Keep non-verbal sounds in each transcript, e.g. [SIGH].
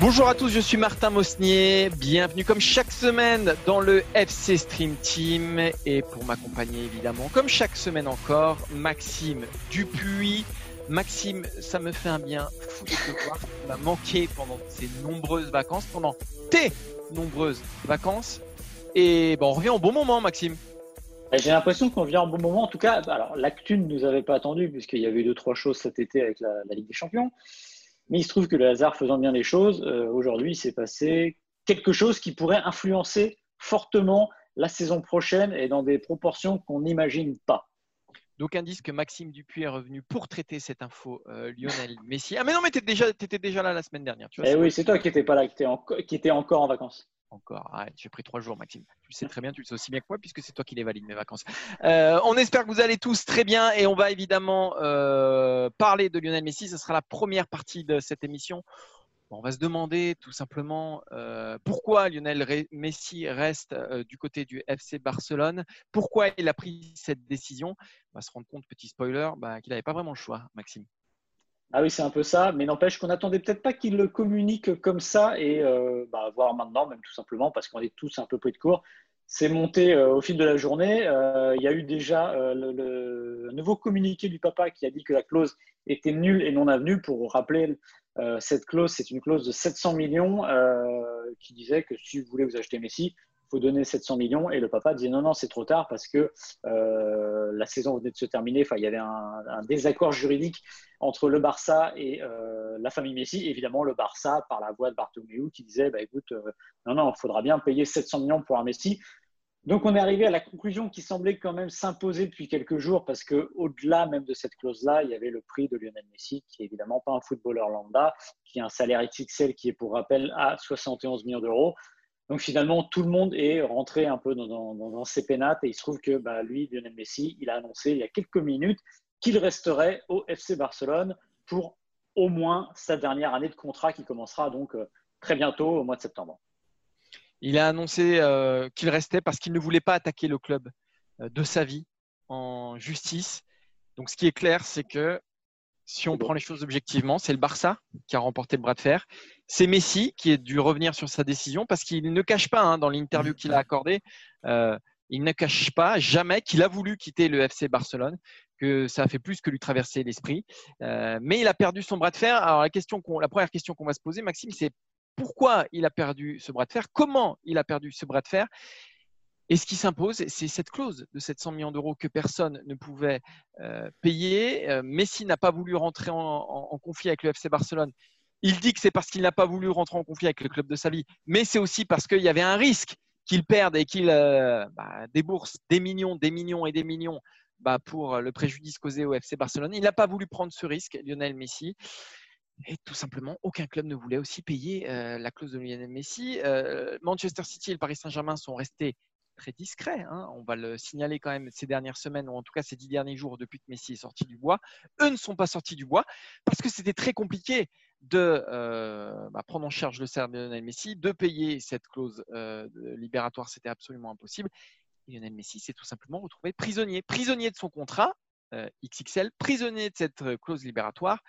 Bonjour à tous, je suis Martin Mosnier. Bienvenue comme chaque semaine dans le FC Stream Team. Et pour m'accompagner évidemment, comme chaque semaine encore, Maxime Dupuis. Maxime, ça me fait un bien fou de te voir. Tu m'as manqué pendant ces nombreuses vacances, pendant tes nombreuses vacances. Et bon, on revient au bon moment, Maxime. J'ai l'impression qu'on vient au bon moment. En tout cas, alors l'actu ne nous avait pas attendu puisqu'il y avait eu deux trois choses cet été avec la, la Ligue des Champions. Mais il se trouve que le hasard faisant bien les choses, euh, aujourd'hui, il s'est passé quelque chose qui pourrait influencer fortement la saison prochaine et dans des proportions qu'on n'imagine pas. Donc, indice que Maxime Dupuis est revenu pour traiter cette info euh, Lionel Messi. Ah, mais non, mais tu étais déjà, étais déjà là la semaine dernière. Tu vois, Eh oui, c'est toi qui n'étais pas là, qui étais, en- qui étais encore en vacances. Encore. Arrête, j'ai pris trois jours, Maxime. Tu le sais très bien, tu le sais aussi bien que moi, puisque c'est toi qui les valide mes vacances. Euh, on espère que vous allez tous très bien et on va évidemment euh, parler de Lionel Messi. Ce sera la première partie de cette émission. On va se demander tout simplement euh, pourquoi Lionel Messi reste euh, du côté du FC Barcelone, pourquoi il a pris cette décision? On va se rendre compte, petit spoiler, bah, qu'il n'avait pas vraiment le choix, Maxime. Ah oui, c'est un peu ça, mais n'empêche qu'on n'attendait peut-être pas qu'il le communique comme ça et euh, bah, voir maintenant, même tout simplement, parce qu'on est tous un peu pris de court. C'est monté euh, au fil de la journée. Euh, il y a eu déjà le, le nouveau communiqué du papa qui a dit que la clause était nulle et non avenue. Pour rappeler, cette clause, c'est une clause de 700 millions qui disait que si vous voulez vous acheter Messi, faut donner 700 millions. Et le papa disait non, non, c'est trop tard parce que euh, la saison venait de se terminer. Enfin, il y avait un, désaccord juridique entre le Barça et euh, la famille Messi. Évidemment, le Barça, par la voix de Bartomeu, qui disait bah, écoute, euh, non, non, il faudra bien payer 700 millions pour un Messi. Donc, on est arrivé à la conclusion qui semblait quand même s'imposer depuis quelques jours parce que, au-delà même de cette clause-là, il y avait le prix de Lionel Messi, qui est évidemment pas un footballeur lambda, qui a un salaire XXL qui est, pour rappel, à 71 millions d'euros. Donc, finalement, tout le monde est rentré un peu dans, ses pénates et il se trouve que bah, lui, Lionel Messi, il a annoncé il y a quelques minutes qu'il resterait au FC Barcelone pour au moins sa dernière année de contrat qui commencera donc euh, très bientôt au mois de septembre. Il a annoncé euh, qu'il restait parce qu'il ne voulait pas attaquer le club euh, de sa vie en justice. Donc, ce qui est clair, c'est que si on prend les choses objectivement, c'est le Barça qui a remporté le bras de fer. C'est Messi qui est dû revenir sur sa décision parce qu'il ne cache pas hein, dans l'interview qu'il a accordée, euh, il ne cache pas jamais qu'il a voulu quitter le FC Barcelone, que ça a fait plus que lui traverser l'esprit. Euh, mais il a perdu son bras de fer. Alors, la, question qu'on- la première question qu'on va se poser, Maxime, c'est pourquoi il a perdu ce bras de fer, comment il a perdu ce bras de fer? Et ce qui s'impose, c'est cette clause de 700 millions d'euros que personne ne pouvait euh, payer. Euh, Messi n'a pas voulu rentrer en, en- conflit avec le FC Barcelone. Il dit que c'est parce qu'il n'a pas voulu rentrer en conflit avec le club de sa vie, mais c'est aussi parce qu'il y avait un risque qu'il perde et qu'il euh, bah, débourse des millions, des millions et des millions bah, pour le préjudice causé au FC Barcelone. Il n'a pas voulu prendre ce risque, Lionel Messi. Et tout simplement, aucun club ne voulait aussi payer la clause de Lionel Messi. Manchester City et le Paris Saint-Germain sont restés très discrets. hein. On va le signaler quand même ces dernières semaines, ou en tout cas ces dix derniers jours depuis que Messi est sorti du bois. Eux ne sont pas sortis du bois parce que c'était très compliqué de euh, bah, prendre en charge le salaire de Lionel Messi, de payer cette clause euh, libératoire, c'était absolument impossible. Lionel Messi s'est tout simplement retrouvé prisonnier, prisonnier de son contrat euh, XXL, prisonnier de cette clause libératoire.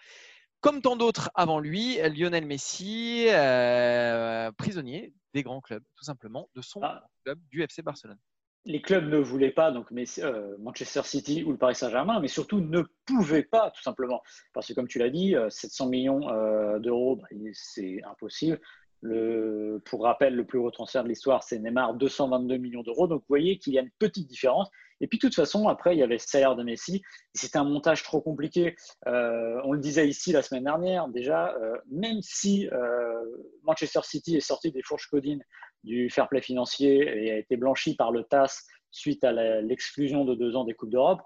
Comme tant d'autres avant lui, Lionel Messi, euh, prisonnier des grands clubs, tout simplement, de son Ah. club du FC Barcelone. Les clubs ne voulaient pas, donc Messi- euh, Manchester City ou le Paris Saint-Germain, mais surtout ne pouvaient pas, tout simplement. Parce que, comme tu l'as dit, euh, 700 millions euh, d'euros, bah, c'est impossible. Pour rappel, le plus gros transfert de l'histoire, c'est Neymar, 222 millions d'euros. Donc, vous voyez qu'il y a une petite différence. Et puis, de toute façon, après, il y avait le salaire de Messi. C'était un montage trop compliqué. Euh, on le disait ici la semaine dernière, déjà, euh, même si euh, Manchester City est sorti des fourches codines du fair play financier et a été blanchi par le TAS suite à l'exclusion de deux ans des Coupes d'Europe.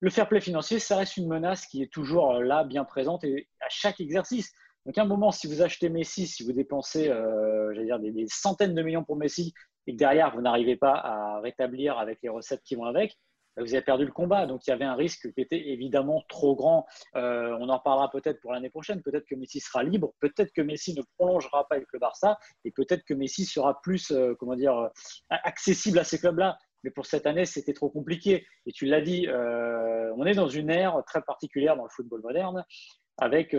Le fair play financier, ça reste une menace qui est toujours là, bien présente et à chaque exercice. Donc, à un moment, si vous achetez Messi, si vous dépensez euh, dire des, centaines de millions pour Messi et que derrière, vous n'arrivez pas à rétablir avec les recettes qui vont avec, bah, vous avez perdu le combat. Donc, il y avait un risque qui était évidemment trop grand. Euh, on en reparlera peut-être pour l'année prochaine. Peut-être que Messi sera libre. Peut-être que Messi ne prolongera pas avec le Barça. Et peut-être que Messi sera plus, euh, comment dire, accessible à ces clubs-là. Mais pour cette année, c'était trop compliqué. Et tu l'as dit, on est dans une ère très particulière dans le football moderne avec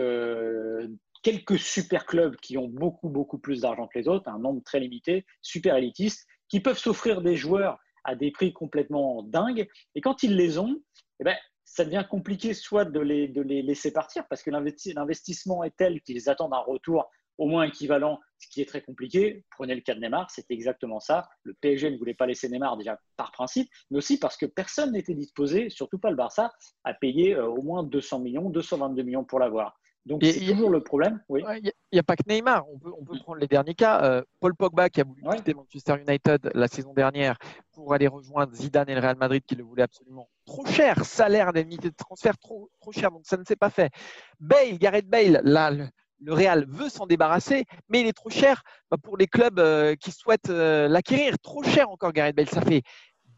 quelques super clubs qui ont beaucoup, beaucoup plus d'argent que les autres, un nombre très limité, super élitistes, qui peuvent s'offrir des joueurs à des prix complètement dingues. Et quand ils les ont, eh ben, ça devient compliqué soit de les, de les laisser partir parce que l'investissement est tel qu'ils attendent un retour au moins équivalent, ce qui est très compliqué. Prenez le cas de Neymar, c'était exactement ça. Le PSG ne voulait pas laisser Neymar déjà par principe, mais aussi parce que personne n'était disposé, surtout pas le Barça, à payer euh, au moins 200 millions, 222 millions pour l'avoir. Donc c'est toujours le problème. Il n'y a, pas que Neymar. On peut, on peut prendre les derniers cas. Euh, Paul Pogba qui a voulu quitter Manchester United la saison dernière pour aller rejoindre Zidane et le Real Madrid qui le voulaient absolument trop cher. Salaire, indemnité de transfert trop, trop cher. Donc ça ne s'est pas fait. Bale, Gareth Bale, là, le, Real veut s'en débarrasser, mais il est trop cher bah, pour les clubs euh, qui souhaitent euh, l'acquérir. Trop cher encore Gareth Bale. Ça fait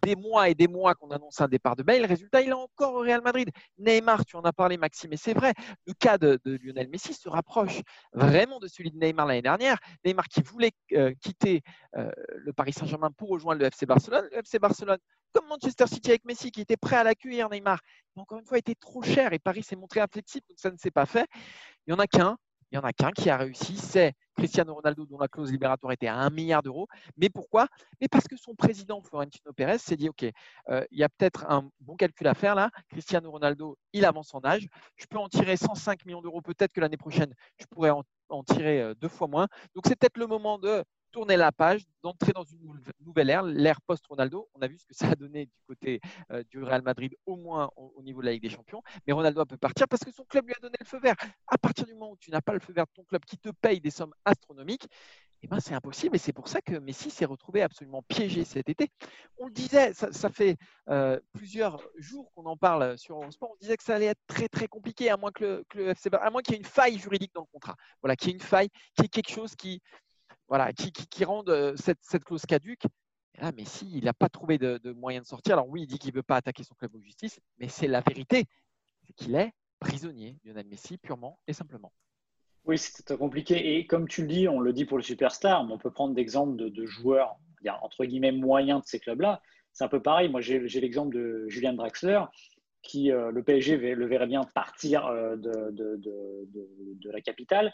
des mois et des mois qu'on annonce un départ de Bale. Résultat, il est encore au Real Madrid. Neymar, tu en as parlé, Maxime, et c'est vrai. Le cas de, Lionel Messi se rapproche vraiment de celui de Neymar l'année dernière. Neymar qui voulait euh, quitter euh, le Paris Saint-Germain pour rejoindre le FC Barcelone. Le FC Barcelone, comme Manchester City avec Messi, qui était prêt à l'accueillir, Neymar, mais encore une fois, était trop cher et Paris s'est montré inflexible, donc ça ne s'est pas fait. Il n'y en a qu'un, il n'y en a qu'un qui a réussi, c'est Cristiano Ronaldo, dont la clause libératoire était à 1 milliard d'euros. Mais pourquoi? Mais parce que son président, Florentino Pérez, s'est dit, OK, euh, il y a peut-être un bon calcul à faire là. Cristiano Ronaldo, il avance en âge. Je peux en tirer 105 millions d'euros. Peut-être que l'année prochaine, je pourrais en tirer euh, deux fois moins. Donc c'est peut-être le moment de tourner la page, d'entrer dans une nouvelle ère, l'ère post-Ronaldo. On a vu ce que ça a donné du côté euh, du Real Madrid, au moins au, niveau de la Ligue des Champions. Mais Ronaldo peut partir parce que son club lui a donné le feu vert. À partir du moment où tu n'as pas le feu vert de ton club qui te paye des sommes astronomiques, eh ben, c'est impossible. Et c'est pour ça que Messi s'est retrouvé absolument piégé cet été. On le disait, ça, fait euh, plusieurs jours qu'on en parle sur Eurosport. On disait que ça allait être très très compliqué, à moins le, à moins qu'il y ait une faille juridique dans le contrat. Voilà, qu'il y ait une faille, qu'il y ait quelque chose qui voilà, qui, qui, rendent euh, cette, clause caduque. là, Messi, il n'a pas trouvé de, moyen de sortir. Alors oui, il dit qu'il ne veut pas attaquer son club de justice, mais c'est la vérité, c'est qu'il est prisonnier, Lionel Messi, purement et simplement. Oui, c'est compliqué. Et comme tu le dis, on le dit pour le superstar, mais on peut prendre d'exemples de, de, joueurs, entre guillemets, moyens de ces clubs-là. C'est un peu pareil. Moi, j'ai l'exemple de Julian Draxler, qui, euh, le PSG le verrait bien partir euh, de, la capitale.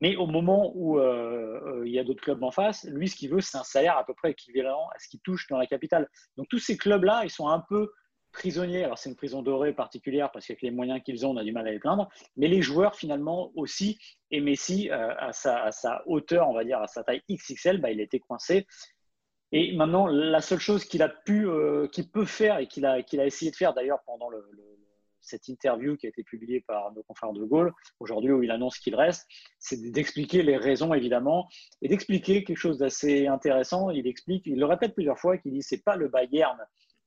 Mais au moment où euh, euh, il y a d'autres clubs en face, lui, ce qu'il veut, c'est un salaire à peu près équivalent à ce qu'il touche dans la capitale. Donc tous ces clubs-là, ils sont un peu prisonniers. Alors c'est une prison dorée particulière parce qu'avec les moyens qu'ils ont, on a du mal à les plaindre. Mais les joueurs, finalement, aussi, et Messi, euh, à, sa, hauteur, on va dire, à sa taille XXL, bah, il était coincé. Et maintenant, la seule chose qu'il a pu, qu'il peut faire et qu'il a, qu'il a essayé de faire d'ailleurs pendant le cette interview qui a été publiée par nos confrères de Gaulle, aujourd'hui où il annonce qu'il reste, c'est d'expliquer les raisons évidemment et d'expliquer quelque chose d'assez intéressant. Il explique, il le répète plusieurs fois, qu'il dit c'est pas le Bayern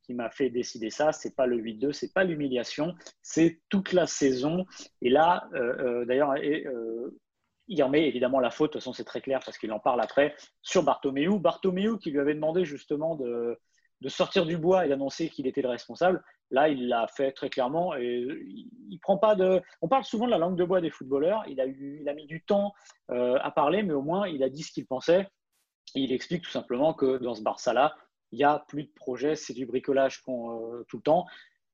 qui m'a fait décider ça, c'est pas le 8-2, c'est pas l'humiliation, c'est toute la saison. Et là, euh, euh, d'ailleurs, euh, il remet évidemment la faute, de toute façon c'est très clair parce qu'il en parle après, sur Bartomeu. Bartomeu qui lui avait demandé justement de, de sortir du bois et d'annoncer qu'il était le responsable. Là, il l'a fait très clairement et il prend pas de. On parle souvent de la langue de bois des footballeurs. Il a, eu, il a mis du temps euh, à parler, mais au moins il a dit ce qu'il pensait. il explique tout simplement que dans ce Barça-là, il n'y a plus de projet, c'est du bricolage euh, tout le temps.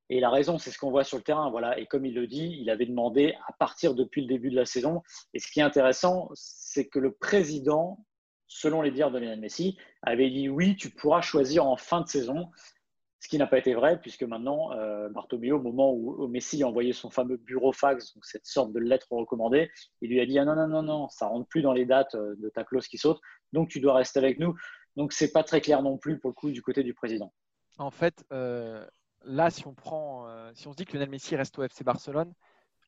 Et la raison, c'est ce qu'on voit sur le terrain. Voilà. Et comme il le dit, il avait demandé à partir depuis le début de la saison. Et ce qui est intéressant, c'est que le président selon les dires de Lionel Messi, avait dit oui, tu pourras choisir en fin de saison. Ce qui n'a pas été vrai, puisque maintenant, euh, au moment où, Messi a envoyé son fameux bureau fax, donc cette sorte de lettre recommandée, il lui a dit ah non, non, non, non, ça rentre plus dans les dates euh, de ta clause qui saute, donc tu dois rester avec nous. Donc, c'est pas très clair non plus pour le coup du côté du président. En fait, euh, là, si on prend, euh, si on se dit que Lionel Messi reste au FC Barcelone,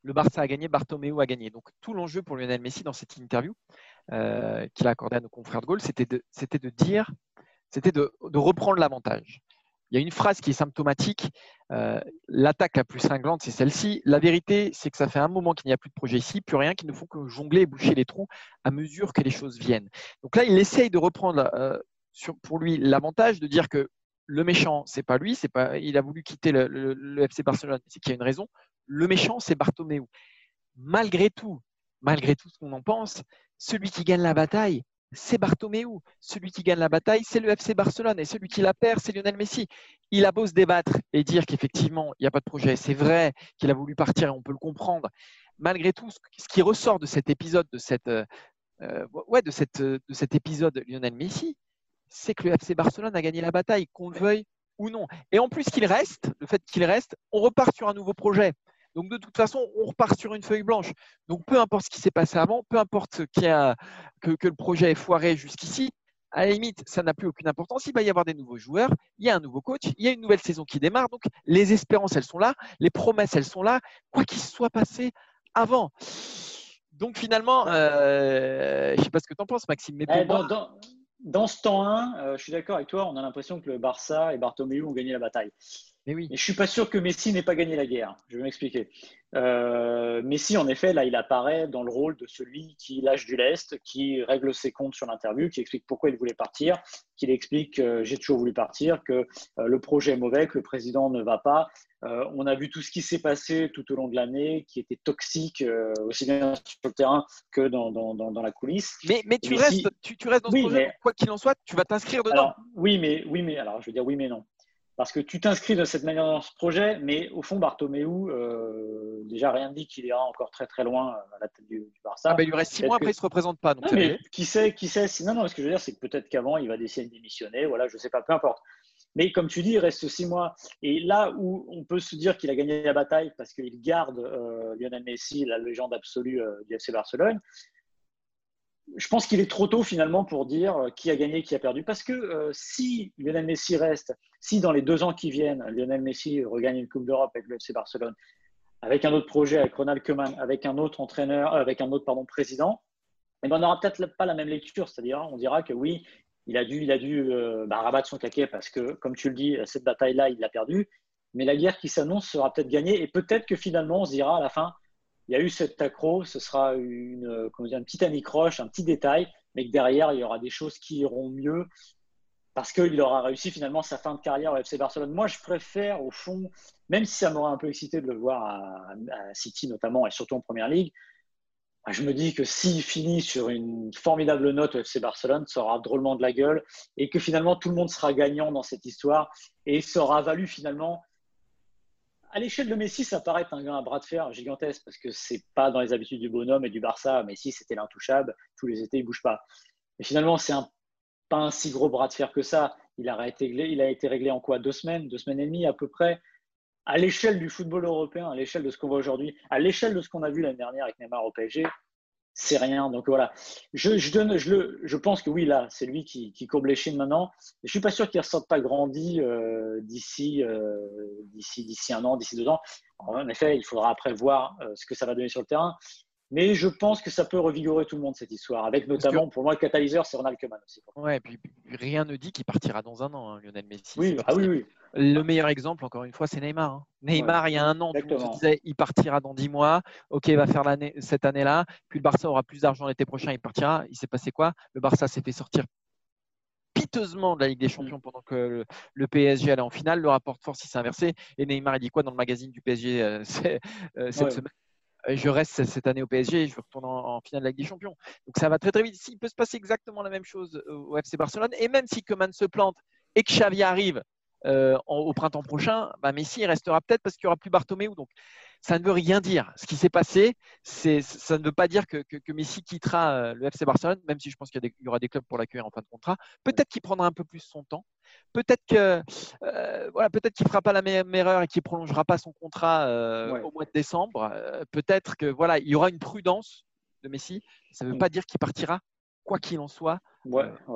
le Barça a gagné, Bartomeu a gagné. Donc tout l'enjeu pour Lionel Messi dans cette interview qu'il a accordée à nos confrères de Gaulle, c'était de, dire, c'était de, reprendre l'avantage. Il y a une phrase qui est symptomatique. Euh, l'attaque la plus cinglante, c'est celle-ci. La vérité, c'est que ça fait un moment qu'il n'y a plus de projet ici, plus rien, qui ne font que jongler et boucher les trous à mesure que les choses viennent. Donc là, il essaye de reprendre euh, pour lui l'avantage de dire que le méchant, c'est pas lui, c'est pas, il a voulu quitter le, FC Barcelone, c'est qu'il y a une raison. Le méchant, c'est Bartomeu. Malgré tout, malgré tout ce qu'on en pense, celui qui gagne la bataille, c'est Bartomeu. Celui qui gagne la bataille, c'est le FC Barcelone. Et celui qui la perd, c'est Lionel Messi. Il a beau se débattre et dire qu'effectivement, il n'y a pas de projet. C'est vrai qu'il a voulu partir et on peut le comprendre. Malgré tout, ce qui ressort de cet épisode, de, cette, euh, ouais, de, de cet épisode Lionel Messi, c'est que le FC Barcelone a gagné la bataille, qu'on le veuille ou non. Et en plus qu'il reste, le fait qu'il reste, on repart sur un nouveau projet. Donc de toute façon, on repart sur une feuille blanche. Donc peu importe ce qui s'est passé avant, peu importe a, que, le projet est foiré jusqu'ici, à la limite, ça n'a plus aucune importance. Il va y avoir des nouveaux joueurs, il y a un nouveau coach, il y a une nouvelle saison qui démarre. Donc les espérances, elles sont là, les promesses, elles sont là, quoi qu'il soit passé avant. Donc finalement, euh, je ne sais pas ce que tu en penses, Maxime, mais eh, dans, ce temps 1, euh, je suis d'accord avec toi, on a l'impression que le Barça et Bartomeu ont gagné la bataille. Mais oui. je ne suis pas sûr que Messi n'ait pas gagné la guerre. Je vais m'expliquer. Euh, Messi, en effet, là, il apparaît dans le rôle de celui qui lâche du lest, qui règle ses comptes sur l'interview, qui explique pourquoi il voulait partir, qui explique que j'ai toujours voulu partir, que euh, le projet est mauvais, que le président ne va pas. Euh, on a vu tout ce qui s'est passé tout au long de l'année, qui était toxique aussi bien sur le terrain que dans, dans, dans, la coulisse. Mais, mais tu, restes, tu, restes dans ce projet, quoi qu'il en soit, tu vas t'inscrire dedans. oui, mais, oui, mais alors je veux dire oui, mais non parce que tu t'inscris de cette manière dans ce projet, mais au fond, Bartomeu, euh, déjà rien ne dit qu'il ira encore très très loin à la tête du, Barça. Ah ben, il lui reste six mois, après il ne se représente pas. Donc mais qui sait, qui sait Non, non, ce que je veux dire, c'est que peut-être qu'avant, il va décider de démissionner, voilà, je ne sais pas, peu importe. Mais comme tu dis, il reste six mois. Et là où on peut se dire qu'il a gagné la bataille parce qu'il garde euh, Lionel Messi, la légende absolue euh, du FC Barcelone, je pense qu'il est trop tôt finalement pour dire euh, qui a gagné, qui a perdu. Parce que euh, si Lionel Messi reste, si dans les deux ans qui viennent, Lionel Messi regagne une Coupe d'Europe avec le FC Barcelone, avec un autre projet, avec Ronald Koeman, avec un autre entraîneur, euh, avec un autre pardon, président, eh ben, on n'aura peut-être pas la même lecture. C'est-à-dire, on dira que oui, il a dû, il a dû bah, rabattre son caquet parce que, comme tu le dis, cette bataille-là, il l'a perdue. Mais la guerre qui s'annonce sera peut-être gagnée et peut-être que finalement, on se dira à la fin, il y a eu cet accro, ce sera dire, une petite anicroche, un petit détail, mais que derrière, il y aura des choses qui iront mieux parce qu'il aura réussi finalement sa fin de carrière au FC Barcelone. Moi, je préfère, au fond, même si ça m'aurait un peu excité de le voir à, City notamment, et surtout en Première Ligue, bah, je me dis que s'il finit sur une formidable note au FC Barcelone, ça aura drôlement de la gueule, et que finalement tout le monde sera gagnant dans cette histoire, et ça aura valu finalement à l'échelle de Messi, ça paraît un, un bras de fer gigantesque parce que c'est pas dans les habitudes du bonhomme et du Barça. Messi, c'était l'intouchable. Tous les étés, il bouge pas. Mais finalement, c'est un, pas un si gros bras de fer que ça. Il a, été, il a été réglé en quoi? Deux semaines, deux semaines et demie à peu près? À l'échelle du football européen, à l'échelle de ce qu'on voit aujourd'hui, à l'échelle de ce qu'on a vu l'année dernière avec Neymar au PSG, c'est rien. Donc voilà, je, je, je pense que oui, là, c'est lui qui, qui courbe les chines maintenant. Je ne suis pas sûr qu'il ne ressorte pas grandi euh, d'ici, euh, d'ici, d'ici un an, d'ici deux ans. En effet, il faudra après voir euh, ce que ça va donner sur le terrain. Mais je pense que ça peut revigorer tout le monde cette histoire, avec notamment, pour moi, le catalyseur, c'est Ronald Koeman aussi. Ouais, et puis rien ne dit qu'il partira dans un an, hein, Lionel Messi. Oui, ah oui, oui. Le meilleur exemple, encore une fois, c'est Neymar. Hein. Neymar, il y a un an, le monde disait il partira dans dix mois. Ok, il va faire cette année-là. Puis le Barça aura plus d'argent l'été prochain, il partira. Il s'est passé quoi? Le Barça s'est fait sortir piteusement de la Ligue des Champions mm. pendant que le, PSG allait en finale. Le rapport de force s'est inversé. Et Neymar, il dit quoi dans le magazine du PSG euh, [LAUGHS] euh, cette semaine? Je reste cette année au PSG je retourne en, finale de la Ligue des Champions. Donc ça va très très vite. S'il peut se passer exactement la même chose au FC Barcelone, et même si Coman se plante et que Xavi arrive euh, au printemps prochain, bah, Messi restera peut-être parce qu'il n'y aura plus Bartomeu. Ça ne veut rien dire. Ce qui s'est passé, ça ne veut pas dire que, Messi quittera euh, le FC Barcelone, même si je pense qu'il y, aura des clubs pour l'accueillir en fin de contrat. Peut-être qu'il prendra un peu plus son temps. Peut-être que euh, voilà, peut-être qu'il fera pas la même erreur et qu'il prolongera pas son contrat au mois de décembre. peut-être que voilà, il y aura une prudence de Messi. Ça ne veut mm. pas dire qu'il partira, quoi qu'il en soit, le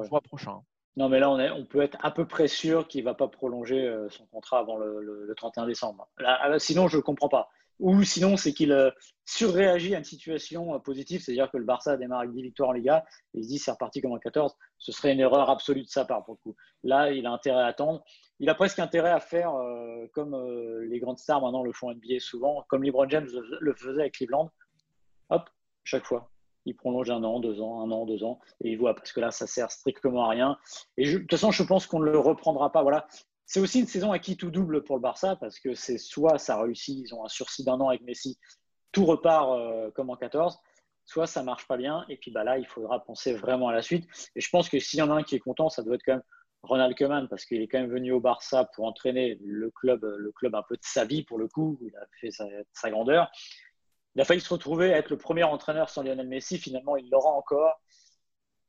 mois prochain. Non, mais là, on, est, on peut être à peu près sûr qu'il ne va pas prolonger euh, son contrat avant le, 31 décembre. Là, sinon, je ne comprends pas. Ou sinon c'est qu'il euh, surréagit à une situation positive, c'est-à-dire que le Barça démarre avec 10 victoires en Liga et il se dit c'est reparti comme en 14. Ce serait une erreur absolue de sa part pour le coup. Là, il a intérêt à attendre. Il a presque intérêt à faire comme les grandes stars maintenant le font NBA souvent, comme LeBron James le faisait avec Cleveland. Hop, chaque fois il prolonge un an, deux ans, un an, deux ans, et il voit parce que là, ça sert strictement à rien. Et de toute façon, je pense qu'on ne le reprendra pas. Voilà. C'est aussi une saison à qui tout double pour le Barça parce que c'est soit ça réussit, ils ont un sursis d'un an avec Messi, tout repart euh, comme en 14, soit ça marche pas bien, et puis bah là, il faudra penser vraiment à la suite. Et je pense que s'il y en a un qui est content, ça doit être quand même Ronald Koeman parce qu'il est quand même venu au Barça pour entraîner le club, le club un peu de sa vie pour le coup, il a fait sa grandeur il a failli se retrouver à être le premier entraîneur sans Lionel Messi. Finalement, il l'aura encore.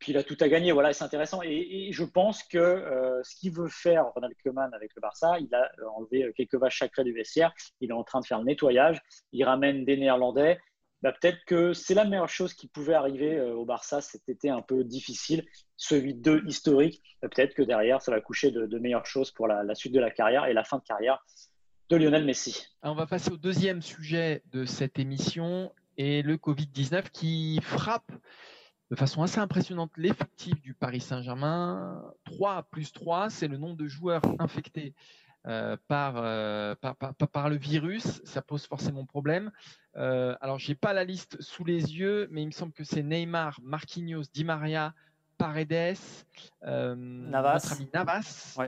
Il a tout à gagner. Voilà, c'est intéressant. Et, je pense que euh, ce qu'il veut faire Ronald Koeman avec le Barça, il a enlevé quelques vaches sacrées du vestiaire. Il est en train de faire le nettoyage. Il ramène des Néerlandais. Bah, peut-être que c'est la meilleure chose qui pouvait arriver euh, au Barça cet été un peu difficile, ce 8-2 historique. Bah, peut-être que derrière, ça va coucher de, meilleures choses pour la suite de la carrière et la fin de carrière de Lionel Messi. on va passer au deuxième sujet de cette émission et le Covid-19 qui frappe de façon assez impressionnante l'effectif du Paris Saint-Germain. 3 plus 3, c'est le nombre de joueurs infectés euh, euh, par, par, le virus. Ça pose forcément problème. Euh, alors, je n'ai pas la liste sous les yeux, mais il me semble que c'est Neymar, Marquinhos, Di Maria, Paredes, Navas. notre ami Navas.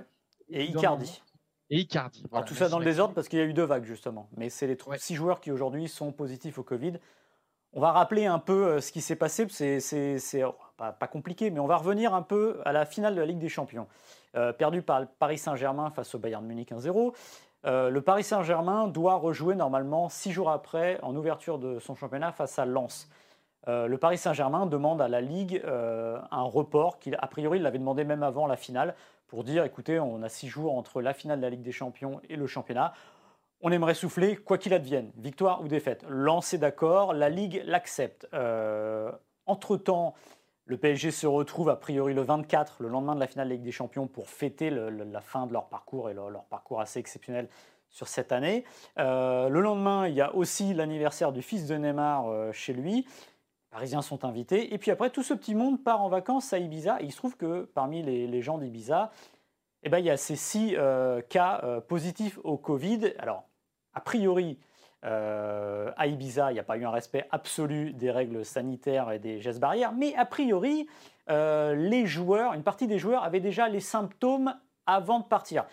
Et Icardi et Icardi. tout ça dans le désordre parce qu'il y a eu deux vagues justement. Mais c'est les six joueurs qui aujourd'hui sont positifs au Covid. On va rappeler un peu euh, ce qui s'est passé. C'est oh, pas, compliqué, mais on va revenir un peu à la finale de la Ligue des Champions. Euh, perdu par le Paris Saint-Germain face au Bayern Munich 1-0. Euh, le Paris Saint-Germain doit rejouer normalement six jours après en ouverture de son championnat face à Lens. le Paris Saint-Germain demande à la Ligue un report qu'il, a priori, il l'avait demandé même avant la finale pour dire écoutez, on a six jours entre la finale de la Ligue des Champions et le championnat. On aimerait souffler, quoi qu'il advienne, victoire ou défaite. Lancé d'accord, la Ligue l'accepte. Euh, entre-temps, le PSG se retrouve a priori le 24, le lendemain de la finale de Ligue des Champions, pour fêter la fin de leur parcours et leur, parcours assez exceptionnel sur cette année. Euh, le lendemain, il y a aussi l'anniversaire du fils de Neymar euh, chez lui. Parisiens sont invités. Et puis après, tout ce petit monde part en vacances à Ibiza. Et il se trouve que parmi les, gens d'Ibiza, eh ben, il y a ces six euh, cas euh, positifs au Covid. Alors, a priori, euh, à Ibiza, il n'y a pas eu un respect absolu des règles sanitaires et des gestes barrières. Mais a priori, les joueurs, une partie des joueurs avaient déjà les symptômes avant de partir.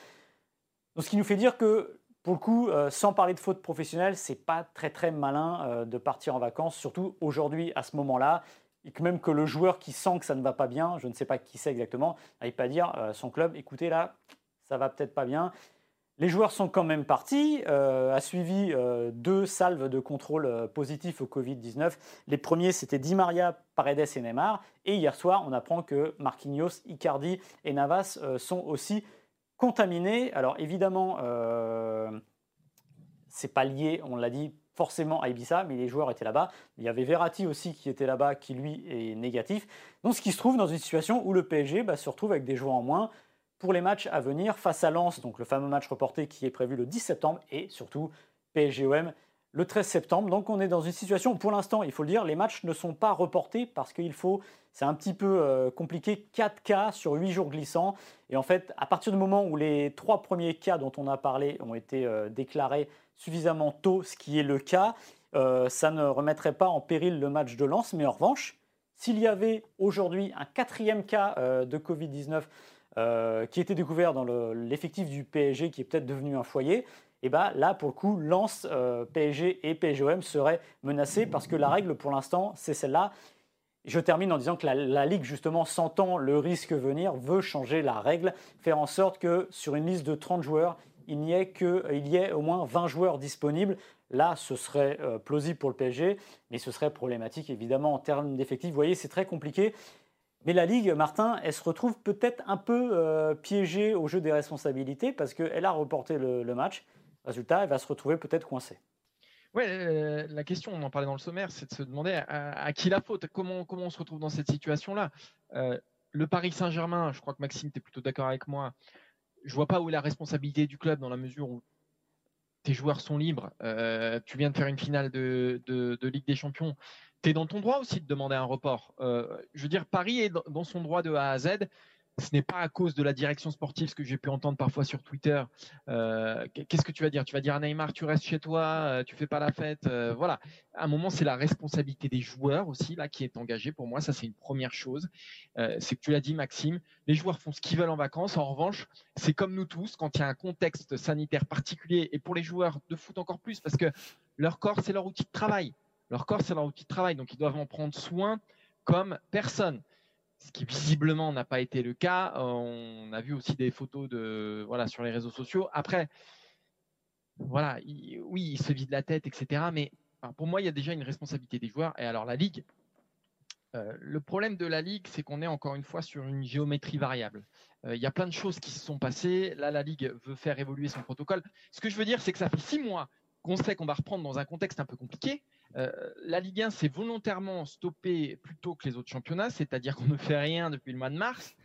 Ce qui nous fait dire que pour le coup, sans parler de faute professionnelle, c'est pas très malin de partir en vacances, surtout aujourd'hui à ce moment-là. Et que même que le joueur qui sent que ça ne va pas bien, je ne sais pas qui c'est exactement, n'aille pas dire euh, son club, écoutez là, ça va peut-être pas bien. Les joueurs sont quand même partis, a suivi deux salves de contrôle positifs au Covid-19. Les premiers, c'était Di Maria, Paredes et Neymar. Et hier soir, on apprend que Marquinhos, Icardi et Navas sont aussi contaminé. Alors évidemment, euh, c'est pas lié, on l'a dit, forcément à Ibiza, mais les joueurs étaient là-bas. Il y avait Verratti aussi qui était là-bas, qui lui est négatif. Donc ce qui se trouve dans une situation où le PSG bah, se retrouve avec des joueurs en moins pour les matchs à venir face à Lens, donc le fameux match reporté qui est prévu le 10 septembre, et surtout PSG-OM le 13 septembre. Donc on est dans une situation pour l'instant, il faut le dire, les matchs ne sont pas reportés parce qu'il faut, c'est un petit peu euh, compliqué, 4 cas sur 8 jours glissants. Et en fait, à partir du moment où les trois premiers cas dont on a parlé ont été euh, déclarés suffisamment tôt, ce qui est le cas, euh, ça ne remettrait pas en péril le match de lance. Mais en revanche, s'il y avait aujourd'hui un quatrième cas de Covid-19 qui était découvert dans l'effectif du PSG, qui est peut-être devenu un foyer, et bien là, pour le coup, Lance, euh, PSG et PSGOM seraient menacés parce que la règle pour l'instant, c'est celle-là. Je termine en disant que la, Ligue, justement, sentant le risque venir, veut changer la règle, faire en sorte que sur une liste de 30 joueurs, il n'y ait, que, y ait au moins 20 joueurs disponibles. Là, ce serait euh, plausible pour le PSG, mais ce serait problématique évidemment en termes d'effectifs. Vous voyez, c'est très compliqué. Mais la Ligue, Martin, elle se retrouve peut-être un peu euh, piégée au jeu des responsabilités parce qu'elle a reporté le match. Résultat, elle va se retrouver peut-être coincée. Ouais, euh, la question, on en parlait dans le sommaire, c'est de se demander à, qui la faute, comment, comment on se retrouve dans cette situation-là. Euh, le Paris Saint-Germain, je crois que Maxime, tu es plutôt d'accord avec moi, je vois pas où est la responsabilité du club dans la mesure où tes joueurs sont libres, tu viens de faire une finale de, de Ligue des Champions, tu es dans ton droit aussi de demander un report. je veux dire, Paris est dans son droit de A à Z ce n'est pas à cause de la direction sportive, ce que j'ai pu entendre parfois sur Twitter. Euh, qu'est-ce que tu vas dire? Tu vas dire à Neymar, tu restes chez toi, euh, tu fais pas la fête. Euh, voilà. À un moment, c'est la responsabilité des joueurs aussi là qui est engagée. Pour moi, ça c'est une première chose. c'est que tu l'as dit, Maxime. Les joueurs font ce qu'ils veulent en vacances. En revanche, c'est comme nous tous, quand il y a un contexte sanitaire particulier, et pour les joueurs de foot encore plus, parce que leur corps c'est leur outil de travail. Leur corps c'est leur outil de travail, donc ils doivent en prendre soin comme personne ce qui visiblement n'a pas été le cas. On a vu aussi des photos de voilà sur les réseaux sociaux. Après, voilà, oui, il se vide la tête, etc. Mais pour moi, il y a déjà une responsabilité des joueurs. Et alors la ligue, euh, le problème de la ligue, c'est qu'on est encore une fois sur une géométrie variable. Euh, il y a plein de choses qui se sont passées. Là, la ligue veut faire évoluer son protocole. Ce que je veux dire, c'est que ça fait six mois qu'on sait qu'on va reprendre dans un contexte un peu compliqué. Euh, la Ligue 1 s'est volontairement stoppée plus tôt que les autres championnats, c'est-à-dire qu'on ne fait rien depuis le mois de mars.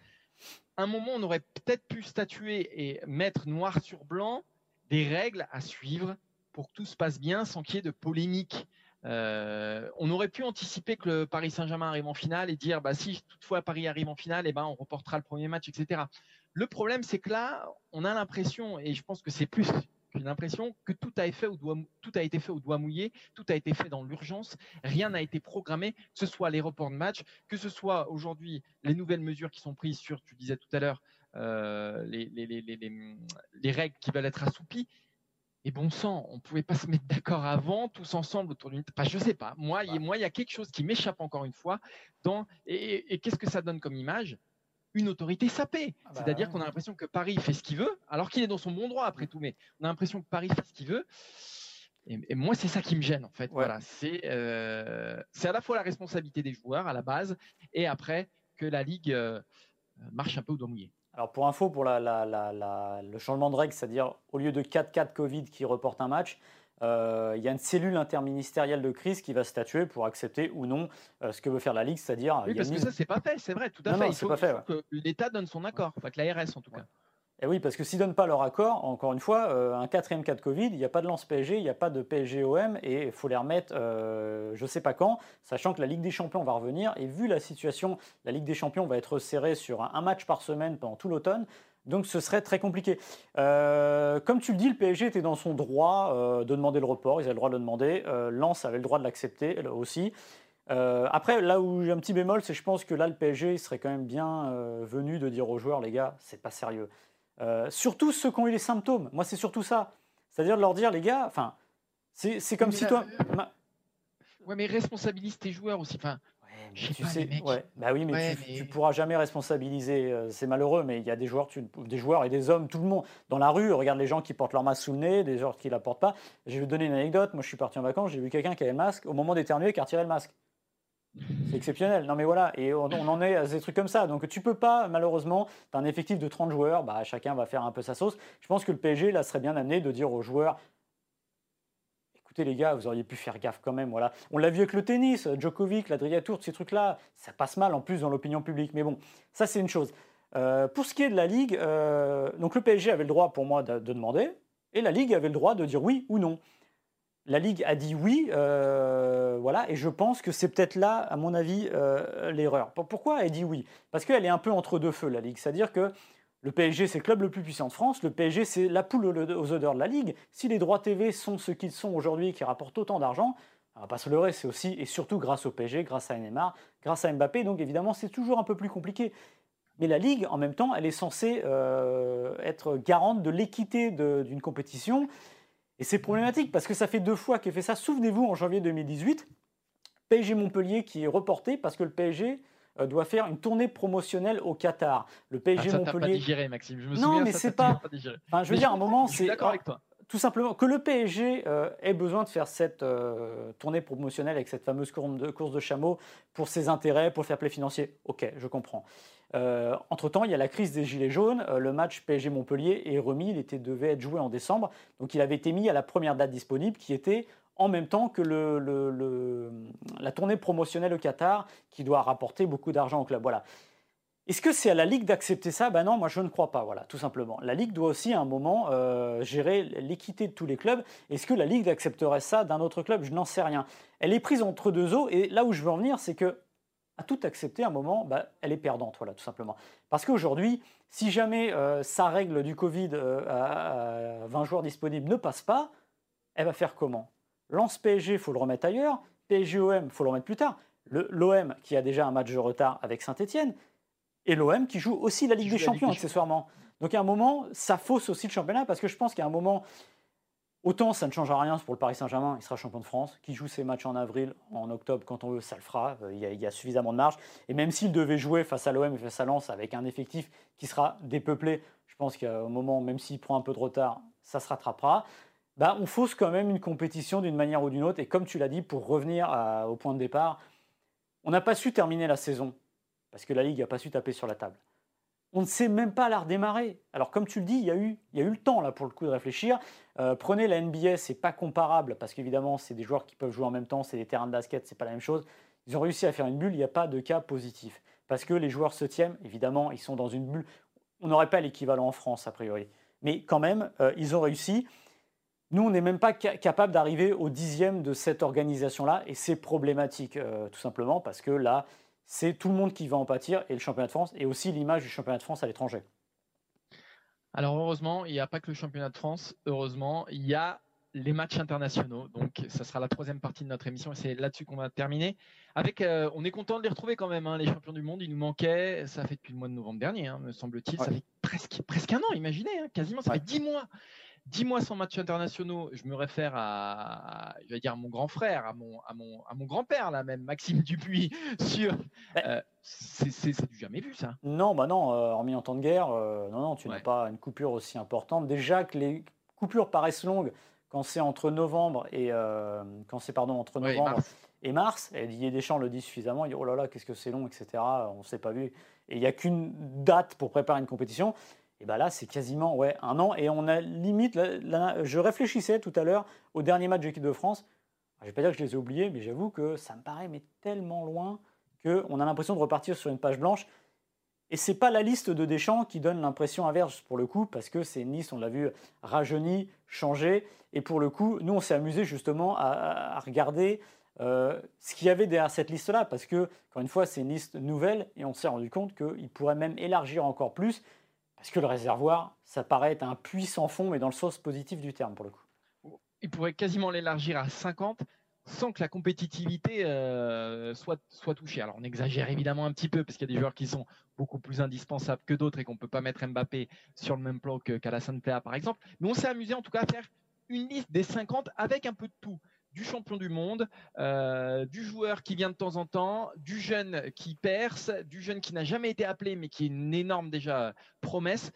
un moment, on aurait peut-être pu statuer et mettre noir sur blanc des règles à suivre pour que tout se passe bien sans qu'il y ait de polémique. Euh, on aurait pu anticiper que le Paris Saint-Germain arrive en finale et dire bah si toutefois Paris arrive en finale, eh ben on reportera le premier match, etc. Le problème c'est que là, on a l'impression et je pense que c'est plus j'ai l'impression que tout a, été fait au doigt, tout a été fait au doigt mouillé, tout a été fait dans l'urgence, rien n'a été programmé, que ce soit les reports de match, que ce soit aujourd'hui les nouvelles mesures qui sont prises sur, tu disais tout à l'heure, euh, les, les, règles qui veulent être assouplies. Et bon sang, on ne pouvait pas [LAUGHS] se mettre d'accord avant, tous ensemble autour d'une. Enfin, je sais pas. Moi, il y a quelque chose qui m'échappe encore une fois. Dans... et qu'est-ce que ça donne comme image? Une autorité sapée. Ah bah C'est-à-dire qu'on a l'impression que Paris fait ce qu'il veut, alors qu'il est dans son bon droit après tout, mais on a l'impression que Paris fait ce qu'il veut. Et, moi, c'est ça qui me gêne en fait. Voilà, euh, c'est à la fois la responsabilité des joueurs à la base, et après que la ligue euh, marche un peu au doigt mouillé. Alors pour info, pour le changement de règle, c'est-à-dire au lieu de 4-4 Covid qui reporte un match, euh, il y a une cellule interministérielle de crise qui va statuer pour accepter ou non euh, ce que veut faire la Ligue, c'est-à-dire. Oui, parce que ça, c'est pas fait, c'est vrai, tout à fait. il faut, que l'État donne son accord, enfin que l'ARS en tout cas. Et oui, parce que s'ils ne donnent pas leur accord, encore une fois, euh, un quatrième cas de Covid, il n'y a pas de lance PSG, il n'y a pas de PSG-OM, et il faut les remettre je ne sais pas quand, sachant que la Ligue des Champions va revenir, et vu la situation, la Ligue des Champions va être serrée sur un match par semaine pendant tout l'automne, donc ce serait très compliqué. Euh, comme tu le dis, le PSG était dans son droit euh, de demander le report, ils avaient le droit de le demander. Euh, Lens avait le droit de l'accepter aussi. après, là où j'ai un petit bémol, c'est que je pense que là, le PSG serait quand même bien venu de dire aux joueurs, les gars, c'est pas sérieux. surtout ceux qui ont eu les symptômes. Moi, c'est surtout ça. C'est-à-dire de leur dire, les gars, enfin, c'est comme si toi. Ouais, mais responsabilise tes joueurs aussi. Enfin, tu sais, ouais. bah oui, mais, tu, ne pourras jamais responsabiliser. Euh, c'est malheureux, mais il y a des joueurs, des joueurs et des hommes, tout le monde dans la rue. Regarde les gens qui portent leur masque sous le nez, des gens qui la portent pas. Je vais vous donner une anecdote. Moi, je suis parti en vacances, j'ai vu quelqu'un qui avait le masque au moment d'éternuer, qui a retiré le masque. C'est exceptionnel. Non mais voilà, et on, en est à des trucs comme ça. Donc tu peux pas, malheureusement, tu as un effectif de 30 joueurs, bah, chacun va faire un peu sa sauce. Je pense que le PSG, là, serait bien amené de dire aux joueurs, les gars, vous auriez pu faire gaffe quand même. Voilà. On l'a vu avec le tennis, Djokovic, l'Adria Tour, ces trucs-là, ça passe mal en plus dans l'opinion publique. Mais bon, ça c'est une chose. Euh, pour ce qui est de la Ligue, euh, donc le PSG avait le droit pour moi de, demander, et la Ligue avait le droit de dire oui ou non. La Ligue a dit oui, euh, voilà, et je pense que c'est peut-être là, à mon avis, l'erreur. Pourquoi elle dit oui? Parce qu'elle est un peu entre deux feux, la Ligue. C'est-à-dire que le PSG, c'est le club le plus puissant de France. Le PSG, c'est la poule aux odeurs de la Ligue. Si les droits TV sont ce qu'ils sont aujourd'hui, qui rapportent autant d'argent, on va pas se leurrer, c'est aussi et surtout grâce au PSG, grâce à Neymar, grâce à Mbappé. Donc évidemment, c'est toujours un peu plus compliqué. Mais la Ligue, en même temps, elle est censée euh, être garante de l'équité d'une compétition. Et c'est problématique parce que ça fait deux fois qu'elle fait ça. Souvenez-vous, en janvier 2018, PSG Montpellier qui est reporté parce que le PSG euh, doit faire une tournée promotionnelle au Qatar. Le PSG ah, Montpellier. Pas digéré, Maxime. Je me non, mais c'est pas. enfin, je veux dire, à un moment, c'est. d'accord avec toi. Tout simplement que le PSG euh, ait besoin de faire cette euh, tournée promotionnelle avec cette fameuse course de, course de chameau pour ses intérêts, pour le fair play financier. Ok, je comprends. entre-temps, il y a la crise des Gilets jaunes. le match PSG-Montpellier est remis. Il était, devait être joué en décembre. Donc il avait été mis à la première date disponible qui était en même temps que la tournée promotionnelle au Qatar qui doit rapporter beaucoup d'argent au club. Voilà. Est-ce que c'est à la Ligue d'accepter ça? Ben non, moi je ne crois pas, voilà, tout simplement. La Ligue doit aussi à un moment euh, gérer l'équité de tous les clubs. Est-ce que la Ligue accepterait ça d'un autre club? Je n'en sais rien. Elle est prise entre deux eaux, et là où je veux en venir, c'est que à tout accepter, à un moment, bah, elle est perdante, voilà, tout simplement. Parce qu'aujourd'hui, si jamais euh, sa règle du Covid euh, à, 20 joueurs disponibles ne passe pas, elle va faire comment? Lance PSG, il faut le remettre ailleurs. PSG-OM, il faut le remettre plus tard. L'OM, qui a déjà un match de retard avec Saint-Etienne, et l'OM qui joue aussi la Ligue des Champions accessoirement. Donc à un moment, ça fausse aussi le championnat parce que je pense qu'à un moment, autant ça ne changera rien pour le Paris Saint-Germain, il sera champion de France, qui joue ses matchs en avril, en octobre, quand on veut, ça le fera, euh, il y a, suffisamment de marge. Et même s'il devait jouer face à l'OM et face à Lens avec un effectif qui sera dépeuplé, je pense qu'au moment, même s'il prend un peu de retard, ça se rattrapera. Bah, on fausse quand même une compétition d'une manière ou d'une autre. Et comme tu l'as dit, pour revenir au point de départ, on n'a pas su terminer la saison parce que la Ligue n'a pas su taper sur la table. On ne sait même pas la redémarrer. Alors comme tu le dis, il y a eu, le temps là pour le coup de réfléchir. Euh, prenez la NBA, c'est pas comparable parce qu'évidemment c'est des joueurs qui peuvent jouer en même temps, c'est des terrains de basket, c'est pas la même chose. Ils ont réussi à faire une bulle, il n'y a pas de cas positif parce que les joueurs se tiennent. Évidemment, ils sont dans une bulle. On n'aurait pas l'équivalent en France a priori, mais quand même, euh, ils ont réussi. Nous, on n'est même pas capable d'arriver au dixième de cette organisation-là, et c'est problématique, euh, tout simplement, parce que là, c'est tout le monde qui va en pâtir et le championnat de France et aussi l'image du championnat de France à l'étranger. Alors heureusement, il n'y a pas que le championnat de France. Heureusement, il y a les matchs internationaux. Donc, ça sera la troisième partie de notre émission et c'est là-dessus qu'on va terminer. Avec, euh, on est content de les retrouver quand même, hein, les champions du monde. Ils nous manquaient. Ça fait depuis le mois de novembre dernier, hein, me semble-t-il. Ça fait presque, presque un an, imaginez, hein, quasiment. Ça fait dix mois 10 mois sans matchs internationaux, je me réfère à, je vais dire à mon grand frère, à mon, à mon, à mon grand-père là même, Maxime Dupuis, [LAUGHS] sur. Euh, c'est du jamais vu ça. Non, bah non, euh, hormis en temps de guerre, euh, non, non, tu n'as pas une coupure aussi importante. Déjà que les coupures paraissent longues quand c'est entre novembre et quand c'est pardon entre novembre et mars. Et Didier Deschamps le dit suffisamment. Il dit oh là là, qu'est-ce que c'est long, etc. On ne s'est pas vu. Et il n'y a qu'une date pour préparer une compétition. Et bien là, c'est quasiment ouais, un an. Et on a limite, je réfléchissais tout à l'heure au dernier match de l'équipe de France. Je ne vais pas dire que je les ai oubliés, mais j'avoue que ça me paraît mais tellement loin qu'on a l'impression de repartir sur une page blanche. Et c'est pas la liste de Deschamps qui donne l'impression inverse pour le coup, parce que c'est Nice, on l'a vu rajeuni, changé. Et pour le coup, nous, on s'est amusé justement à, regarder euh, ce qu'il y avait derrière cette liste-là, parce que, encore une fois, c'est une liste nouvelle, et on s'est rendu compte qu'il pourrait même élargir encore plus. Parce que le réservoir, ça paraît être un puissant fond, mais dans le sens positif du terme pour le coup. Il pourrait quasiment l'élargir à 50 sans que la compétitivité euh, soit, touchée. Alors on exagère évidemment un petit peu parce qu'il y a des joueurs qui sont beaucoup plus indispensables que d'autres et qu'on ne peut pas mettre Mbappé sur le même plan qu'Alassane Plea par exemple. Mais on s'est amusé en tout cas à faire une liste des 50 avec un peu de tout du champion du monde, euh, du joueur qui vient de temps en temps, du jeune qui perce, du jeune qui n'a jamais été appelé mais qui est une énorme déjà promesse.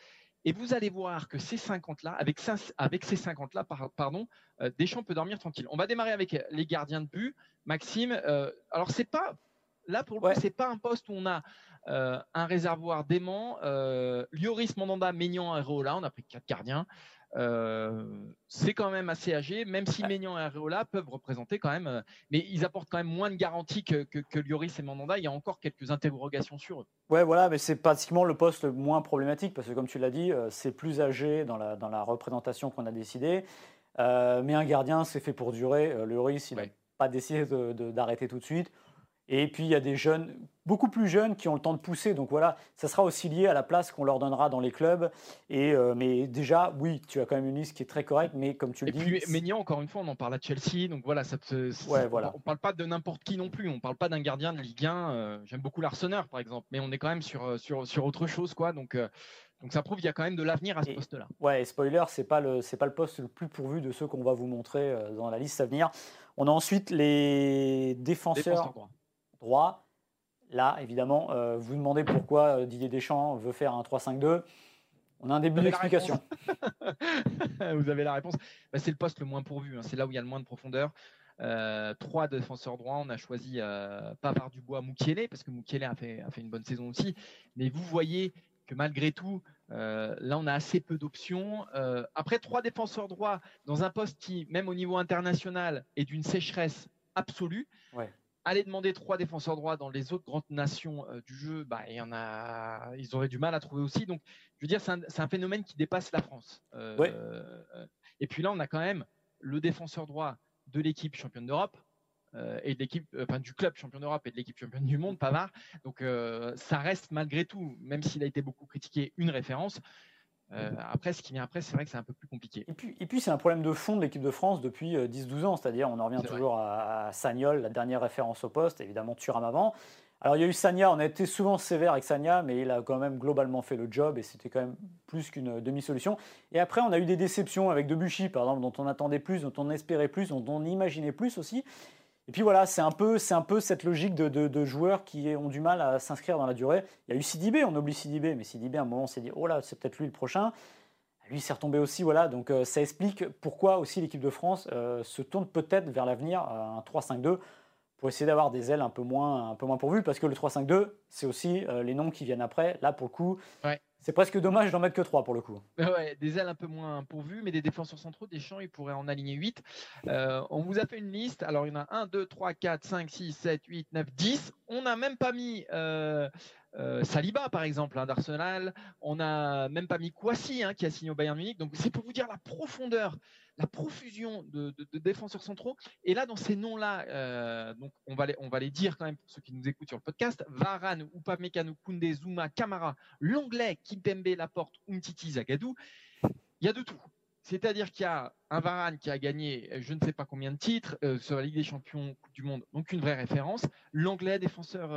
Et vous allez voir que ces 50-là, avec, avec, ces 50-là, pardon, euh, Deschamps peut dormir tranquille. On va démarrer avec les gardiens de but. Maxime, euh, alors c'est pas là pour le coup, c'est pas un poste où on a un réservoir d'aimants. Lioris, Mandanda, Maignan, Areola, on a pris quatre gardiens. Euh, c'est quand même assez âgé, même si Maignan et Areola peuvent représenter quand même, euh, mais ils apportent quand même moins de garanties que, que, Lloris et Mandanda. Il y a encore quelques interrogations sur eux. Ouais, voilà, mais c'est pratiquement le poste le moins problématique parce que, comme tu l'as dit, euh, c'est plus âgé dans la, dans la représentation qu'on a décidé. mais un gardien, c'est fait pour durer. Lloris, il n'a pas décidé d'arrêter tout de suite. Et puis il y a des jeunes, beaucoup plus jeunes, qui ont le temps de pousser. Donc voilà, ça sera aussi lié à la place qu'on leur donnera dans les clubs. Et euh, mais déjà, oui, tu as quand même une liste qui est très correcte, mais comme tu le et dis. Puis Maignan, encore une fois, on en parle à Chelsea. Donc voilà, ça, ouais, voilà. on ne parle pas de n'importe qui non plus. On ne parle pas d'un gardien de Ligue 1. Euh, j'aime beaucoup l'Arseneur, par exemple, mais on est quand même sur, euh, sur, sur autre chose, quoi. Donc donc ça prouve qu'il y a quand même de l'avenir à ce poste-là. Ouais, et spoiler, c'est pas le c'est pas le poste le plus pourvu de ceux qu'on va vous montrer dans la liste à venir. On a ensuite les défenseurs droits. Là, évidemment, euh, vous demandez pourquoi euh, Didier Deschamps veut faire un 3-5-2. On a un début d'explication. [LAUGHS] vous avez la réponse. Bah, c'est le poste le moins pourvu. Hein. C'est là où il y a le moins de profondeur. Euh, trois défenseurs droits. On a choisi euh, Pavard Dubois, Moukielé, parce que Moukielé a fait, a fait une bonne saison aussi. Mais vous voyez que malgré tout, là, on a assez peu d'options. après, trois défenseurs droits dans un poste qui, même au niveau international, est d'une sécheresse absolue. Ouais aller demander trois défenseurs droits dans les autres grandes nations du jeu, bah, il y en a, ils auraient du mal à trouver aussi. Donc, je veux dire, c'est un, phénomène qui dépasse la France. et puis là, on a quand même le défenseur droit de l'équipe championne d'Europe, euh, et de l'équipe, euh, enfin du club champion d'Europe et de l'équipe championne du monde, Pavard. Donc euh, ça reste malgré tout, même s'il a été beaucoup critiqué, une référence. Après, ce qui vient après, c'est vrai que c'est un peu plus compliqué. Et puis, et puis c'est un problème de fond de l'équipe de France depuis 10-12 ans, c'est-à-dire on en revient toujours à, Sagnol, la dernière référence au poste, évidemment Thuram avant. Alors il y a eu Sagna, on a été souvent sévère avec Sagna, mais il a quand même globalement fait le job et c'était quand même plus qu'une demi-solution. Et après, on a eu des déceptions avec Debuchy, par exemple, dont on attendait plus, dont on espérait plus, dont on imaginait plus aussi. Et puis voilà, c'est un peu, cette logique de, joueurs qui ont du mal à s'inscrire dans la durée. Il y a eu Sidibé, on oublie Sidibé, mais Sidibé à un moment on s'est dit oh là, c'est peut-être lui le prochain. Lui s'est retombé aussi, voilà. Donc euh, ça explique pourquoi aussi l'équipe de France euh, se tourne peut-être vers l'avenir, euh, un 3-5-2, pour essayer d'avoir des ailes un peu moins, moins pourvues, parce que le 3-5-2, c'est aussi les noms qui viennent après. Là, pour le coup. C'est presque dommage d'en mettre que 3 pour le coup. Ouais, des ailes un peu moins pourvues, mais des défenseurs centraux, des champs, ils pourraient en aligner 8. Euh, on vous a fait une liste. Alors, il y en a 1, 2, 3, 4, 5, 6, 7, 8, 9, 10. On n'a même pas mis euh, euh, Saliba, par exemple, hein, d'Arsenal. On n'a même pas mis Kouassi, hein, qui a signé au Bayern Munich. Donc, c'est pour vous dire la profondeur la profusion de, défenseurs centraux. Et là, dans ces noms-là, euh, donc on va, les, on va les dire quand même pour ceux qui nous écoutent sur le podcast Varane, Upamecano, Koundé, Zuma, Kamara, l'anglais, Kimpembe, Laporte, Umtiti, Zagadou. Il y a de tout. C'est-à-dire qu'il y a un Varane qui a gagné je ne sais pas combien de titres euh, sur la Ligue des Champions, Coupe du Monde, donc une vraie référence. L'anglais défenseur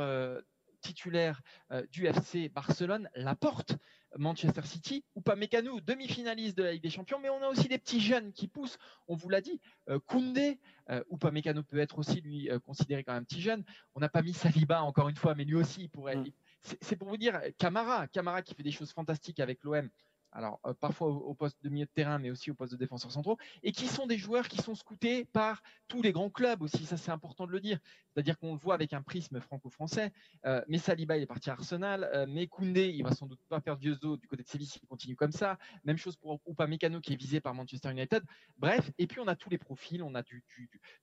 titulaire du FC Barcelone, Laporte. Manchester City, ou pas Mécano, demi-finaliste de la Ligue des Champions, mais on a aussi des petits jeunes qui poussent, on vous l'a dit, euh, Koundé, euh, ou pas Mécano peut être aussi lui euh, considéré comme un petit jeune, on n'a pas mis Saliba encore une fois, mais lui aussi il pourrait... Mm. C'est pour vous dire, Camara, Camara qui fait des choses fantastiques avec l'OM, alors euh, parfois au, poste de milieu de terrain, mais aussi au poste de défenseur centraux, et qui sont des joueurs qui sont scoutés par tous les grands clubs aussi, ça c'est important de le dire. C'est-à-dire qu'on le voit avec un prisme franco-français, euh, mais Saliba il est parti à Arsenal, euh, mais Koundé il va sans doute pas faire vieux os du côté de Séville s'il continue comme ça, même chose pour Upamecano qui est visé par Manchester United, bref, et puis on a tous les profils, on a du,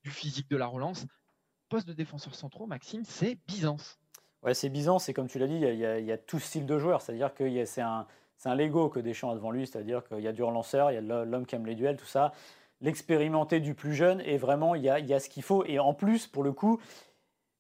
physique de la relance. Poste de défenseur centraux, Maxime, c'est Byzance. Ouais, c'est Byzance, et comme tu l'as dit, il y, il y, a tout style de joueur, c'est-à-dire que c'est un c'est un Lego que Deschamps a devant lui, c'est-à-dire qu'il y a du relanceur, il y a l'homme qui aime les duels, tout ça. L'expérimenté du plus jeune, et vraiment, il y a, ce qu'il faut. Et en plus, pour le coup,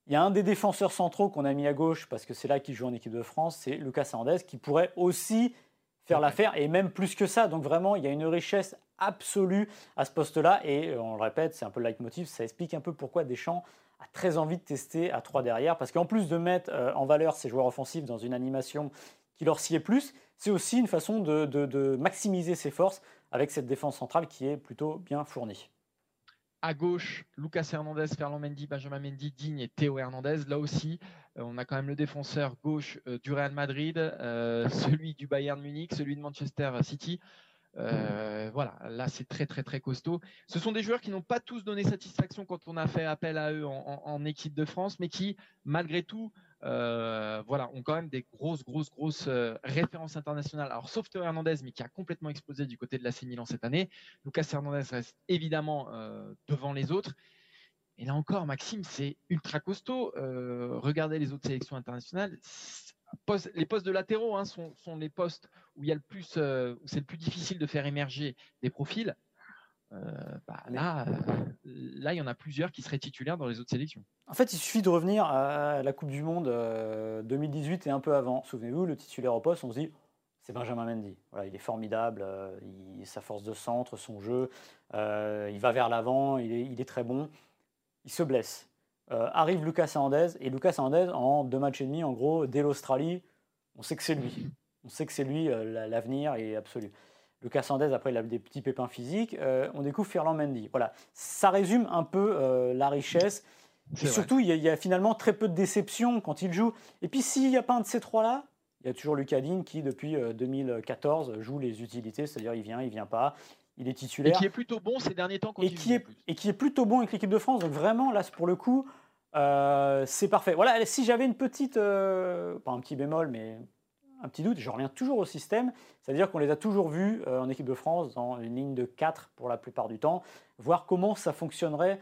il y a un des défenseurs centraux qu'on a mis à gauche, parce que c'est là qu'il joue en équipe de France, c'est Lucas Hernandez, qui pourrait aussi faire l'affaire, et même plus que ça. Donc vraiment, il y a une richesse absolue à ce poste-là. Et euh, on le répète, c'est un peu le leitmotiv, ça explique un peu pourquoi Deschamps a très envie de tester à 3 derrière, parce qu'en plus de mettre euh, en valeur ses joueurs offensifs dans une animation qui leur sied plus, c'est aussi une façon de, maximiser ses forces avec cette défense centrale qui est plutôt bien fournie. À gauche, Lucas Hernandez, Ferland Mendy, Benjamin Mendy, Digne et Théo Hernandez. Là aussi, euh, on a quand même le défenseur gauche euh, du Real Madrid, euh, [LAUGHS] celui du Bayern Munich, celui de Manchester City. voilà, là c'est très très très costaud. Ce sont des joueurs qui n'ont pas tous donné satisfaction quand on a fait appel à eux en équipe de France, mais qui, malgré tout, euh, voilà, ont quand même des grosses, grosses, grosses euh, références internationales. Alors, sauf Théo Hernandez, mais qui a complètement explosé du côté de la Milan cette année. Lucas Hernandez reste évidemment euh, devant les autres. Et là encore, Maxime, c'est ultra costaud. regardez les autres sélections internationales. les postes de latéraux hein, sont, sont, les postes où il y a le plus, où c'est le plus difficile de faire émerger des profils. Euh, bah, là, euh, là, il y en a plusieurs qui seraient titulaires dans les autres sélections. En fait, il suffit de revenir à la Coupe du Monde 2018 euh, et un peu avant. Souvenez-vous, le titulaire au poste, on se dit, c'est Benjamin Mendy. Voilà, il est formidable, sa force de centre, son jeu, il va vers l'avant, il est, très bon. Il se blesse. arrive Lucas Hernandez, et Lucas Hernandez, en deux matchs et demi, en gros, dès l'Australie, on sait que c'est lui. On sait que c'est lui, l'avenir est absolu. Lucas Sandez, après, il a des petits pépins physiques. Euh, on découvre Ferland Mendy. Voilà. Ça résume un peu euh, la richesse. Et surtout, il y, a, finalement très peu de déception quand il joue. Et puis, s'il n'y a pas un de ces trois-là, il y a toujours Lucas qui, depuis 2014, euh, joue les utilités, c'est-à-dire il vient, il vient pas, il est titulaire. Et qui est plutôt bon ces derniers temps quand et il qui est, Et qui est plutôt bon avec l'équipe de France. Donc vraiment, là, pour le coup, c'est parfait. Voilà, si j'avais une petite, pas un petit bémol, mais un petit doute, je reviens toujours au système, c'est-à-dire qu'on les a toujours vus euh, en équipe de France dans une ligne de 4 pour la plupart du temps, voir comment ça fonctionnerait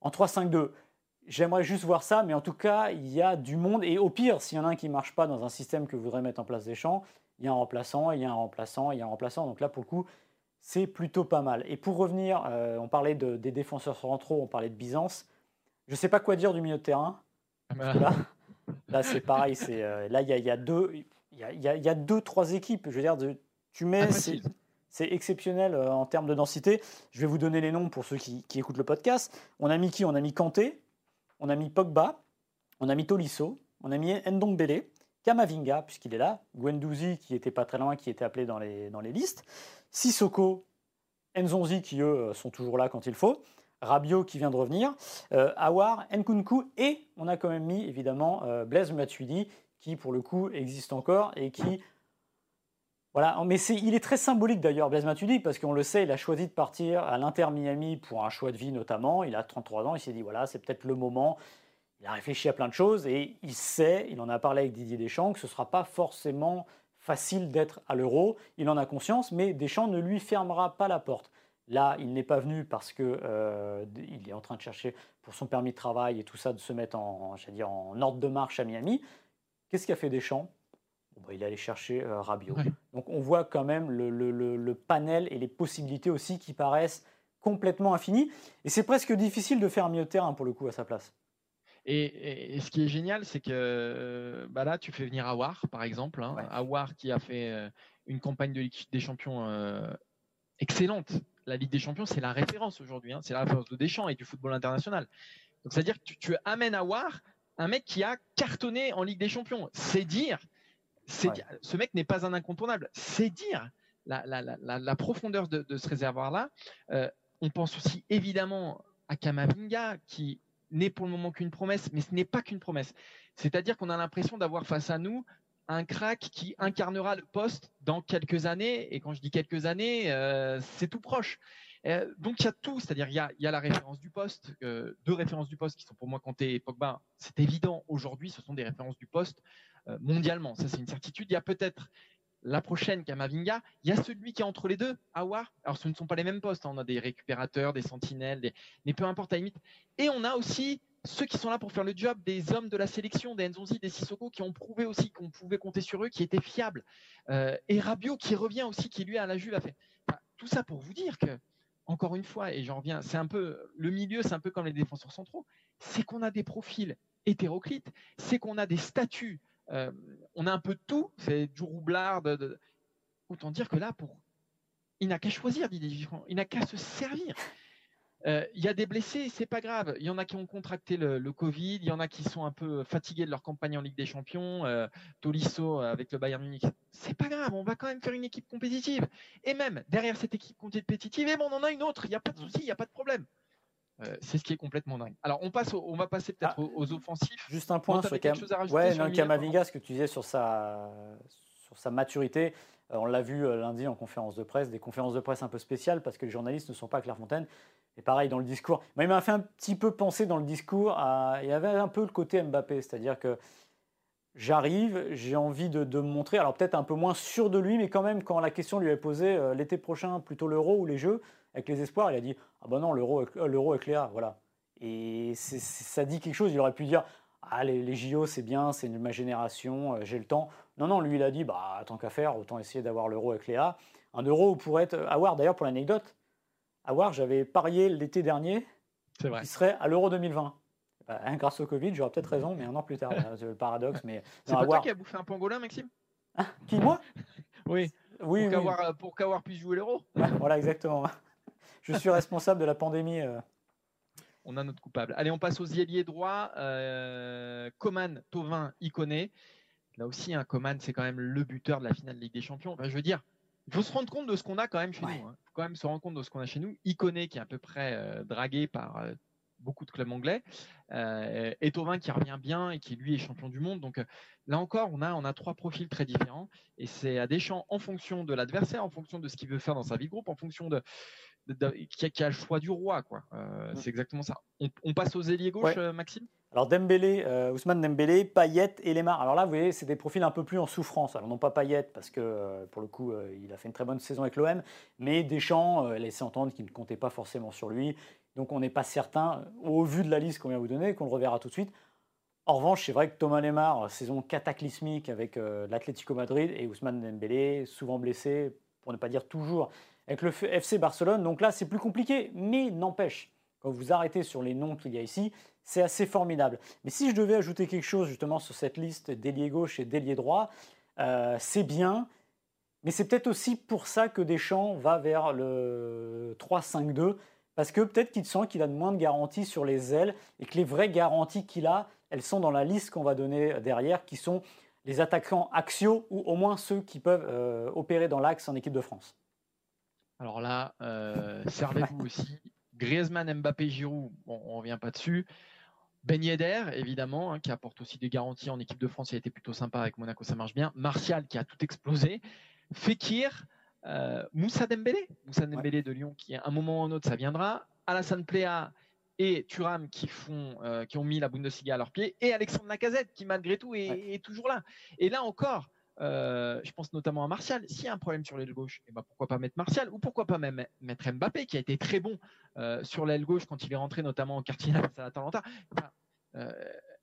en 3-5-2. J'aimerais juste voir ça, mais en tout cas, il y a du monde. Et au pire, s'il y en a un qui ne marche pas dans un système que voudrait mettre en place des champs, il y a un remplaçant, il y a un remplaçant, il y a un remplaçant. Donc là, pour le coup, c'est plutôt pas mal. Et pour revenir, euh, on parlait des défenseurs centraux, on parlait de Byzance. Je ne sais pas quoi dire du milieu de terrain. Ah bah. Là, c'est pareil. Euh, là, il y a, deux, il y a, deux, trois équipes. Je veux dire, tu mets, c'est exceptionnel euh, en termes de densité. Je vais vous donner les noms pour ceux qui, qui écoutent le podcast. On a mis qui? On a mis Kanté, on a mis Pogba, on a mis Tolisso, on a mis Ndombele, Kamavinga, puisqu'il est là, Gwendouzi, qui était pas très loin, qui était appelé dans les, dans les listes, Sissoko, Nzonzi, qui eux sont toujours là quand il faut, Rabiot qui vient de revenir, euh, Awar, Nkunku, et on a quand même mis évidemment euh, Blaise Matuidi, qui pour le coup existe encore et qui voilà, mais il est très symbolique d'ailleurs, Blaise Matuidi, parce qu'on le sait, il a choisi de partir à l'Inter Miami pour un choix de vie notamment. Il a 33 ans, il s'est dit voilà, c'est peut-être le moment. Il a réfléchi à plein de choses et il sait, il en a parlé avec Didier Deschamps, que ce ne sera pas forcément facile d'être à l'euro. Il en a conscience, mais Deschamps ne lui fermera pas la porte. Là, il n'est pas venu parce qu'il euh, est en train de chercher pour son permis de travail et tout ça, de se mettre en, dire, en ordre de marche à Miami. Qu'est-ce qu'a fait Deschamps? Bah, il allait chercher euh, Rabiot. Donc on voit quand même le, panel et les possibilités aussi qui paraissent complètement infinies. Et c'est presque difficile de faire mieux de terrain pour le coup à sa place. Et, ce qui est génial, c'est que bah là, tu fais venir Awar, par exemple. Hein. Awar qui a fait euh, une campagne de Ligue des Champions euh, excellente. La Ligue des Champions, c'est la référence aujourd'hui. Hein. C'est la référence de Deschamps et du football international. Donc, c'est-à-dire que tu, tu amènes Awar, un mec qui a cartonné en Ligue des Champions. C'est dire ce mec n'est pas un incontournable. C'est dire la, profondeur de, ce réservoir-là. Euh, on pense aussi évidemment à Kamavinga, qui n'est pour le moment qu'une promesse, mais ce n'est pas qu'une promesse. C'est-à-dire qu'on a l'impression d'avoir face à nous un crack qui incarnera le poste dans quelques années. Et quand je dis quelques années, euh, c'est tout proche. Euh, donc il y a tout, c'est-à-dire il y a, la référence du poste, deux références du poste qui sont pour moi Kanté et Pogba. C'est évident aujourd'hui, ce sont des références du poste. Euh, mondialement. Ça, c'est une certitude. Il y a peut-être la prochaine Kamavinga, il y a celui qui est entre les deux, Awar. Alors, ce ne sont pas les mêmes postes. Hein. On a des récupérateurs, des sentinelles, mais peu importe à limite. Et on a aussi ceux qui sont là pour faire le job, des hommes de la sélection, des Nzonzi, des Sissoko, qui ont prouvé aussi qu'on pouvait compter sur eux, qui étaient fiables. Euh, et Rabiot qui revient aussi, qui lui à la Juve a fait. tout ça pour vous dire que, encore une fois, et j'en reviens, c'est un peu le milieu, c'est un peu comme les défenseurs centraux, c'est qu'on a des profils hétéroclites, c'est qu'on a des statuts euh, on a un peu de tout. C'est du roublard. De, Autant dire que là, pour... il n'a qu'à choisir, Didier Il n'a qu'à se servir. Euh, il y a des blessés, c'est pas grave. Il y en a qui ont contracté le, Covid, il y en a qui sont un peu fatigués de leur campagne en Ligue des Champions. Euh, Tolisso avec le Bayern Munich, c'est pas grave. On va quand même faire une équipe compétitive. Et même derrière cette équipe compétitive, eh ben, on en a une autre. Il n'y a pas de souci, il n'y a pas de problème. Euh, c'est ce qui est complètement dingue. Alors, on, passe on va passer peut-être ah, aux, offensifs. Juste un point sur, Cam... ouais, non, Kamavinga, ce que tu disais sur sa, sur sa maturité. Euh, on l'a vu euh, lundi en conférence de presse, des conférences de presse un peu spéciales parce que les journalistes ne sont pas à Clairefontaine. Et pareil, dans le discours, il m'a fait un petit peu penser dans le discours. Il y avait un peu le côté Mbappé, c'est-à-dire que j'arrive, j'ai envie de, me montrer, alors peut-être un peu moins sûr de lui, mais quand même, quand la question lui est posée l'été prochain, plutôt l'euro ou les Jeux, avec les espoirs, il a dit Ah ben non, l'euro, l'euro est clair, voilà. Et ça dit quelque chose. Il aurait pu dire Ah, les, JO, c'est bien, c'est ma génération, euh, j'ai le temps. Non, non, lui, il a dit Bah, tant qu'à faire, autant essayer d'avoir l'euro avec Léa. Un euro pourrait être. Avoir, d'ailleurs, pour l'anecdote, avoir, j'avais parié l'été dernier qu'il serait à l'euro 2020. Bah, hein, grâce au Covid, j'aurais peut-être raison, mais un an plus tard, [LAUGHS] c'est le paradoxe. Mais c'est pas toi qui a bouffé un pangolin, Maxime? Hein, Qui, moi? [LAUGHS] Oui. Oui, pour qu'avoir puisse jouer l'euro. voilà, exactement [LAUGHS] je suis responsable de la pandémie. Euh. On a notre coupable. Allez, on passe aux ailiers droits. Euh, Coman, Tovin, Iconé. Là aussi, un hein, Coman, c'est quand même le buteur de la finale de Ligue des Champions. je veux dire, il faut se rendre compte de ce qu'on a quand même chez nous. Hein. Quand même se rendre compte de ce qu'on a chez nous. Iconé, qui est à peu près euh, dragué par beaucoup de clubs anglais. et Tovin qui revient bien et qui lui est champion du monde. Donc là encore, on a, on a trois profils très différents. Et c'est à Deschamps en fonction de l'adversaire, en fonction de ce qu'il veut faire dans sa vie de groupe, en fonction de, qui, a, le choix du roi. quoi. Euh, mm. C'est exactement ça. On, passe aux ailiers gauche, euh, Maxime? Alors Dembélé, euh, Ousmane Dembélé, Payet et Lemar. Alors là, vous voyez, c'est des profils un peu plus en souffrance. Alors non pas Payet, parce que pour le coup, il a fait une très bonne saison avec l'OM, mais Deschamps laissait entendre qu'il ne comptait pas forcément sur lui. Donc on n'est pas certain, au vu de la liste qu'on vient vous donner, qu'on le reverra tout de suite. En revanche, c'est vrai que Thomas Lemar, saison cataclysmique avec l'Atlético Madrid et Ousmane Dembélé, souvent blessé, pour ne pas dire toujours avec le FC Barcelone. Donc là, c'est plus compliqué, mais n'empêche, quand vous arrêtez sur les noms qu'il y a ici, c'est assez formidable. Mais si je devais ajouter quelque chose justement sur cette liste d'ailier gauche et d'ailier droit, euh, c'est bien, mais c'est peut-être aussi pour ça que Deschamps va vers le 3-5-2, parce que peut-être qu'il sent qu'il a de moins de garanties sur les ailes et que les vraies garanties qu'il a, elles sont dans la liste qu'on va donner derrière, qui sont les attaquants axiaux ou au moins ceux qui peuvent euh, opérer dans l'axe en équipe de France. Alors là, euh, servez-vous aussi. Griezmann, Mbappé, Giroud, bon, on ne revient pas dessus. Ben Yedder, évidemment, hein, qui apporte aussi des garanties en équipe de France, il a été plutôt sympa avec Monaco, ça marche bien. Martial, qui a tout explosé. Fekir, euh, Moussa Dembélé, Moussa Dembélé de Lyon, qui à un moment ou un autre, ça viendra. Alassane Plea et Thuram qui, font, euh, qui ont mis la Bundesliga à leurs pieds. Et Alexandre Lacazette, qui malgré tout est, est toujours là. Et là encore, euh, je pense notamment à Martial. S'il y a un problème sur l'aile gauche, eh ben pourquoi pas mettre Martial ou pourquoi pas même mettre Mbappé qui a été très bon euh, sur l'aile gauche quand il est rentré notamment en quartier [LAUGHS] à Atalanta. euh,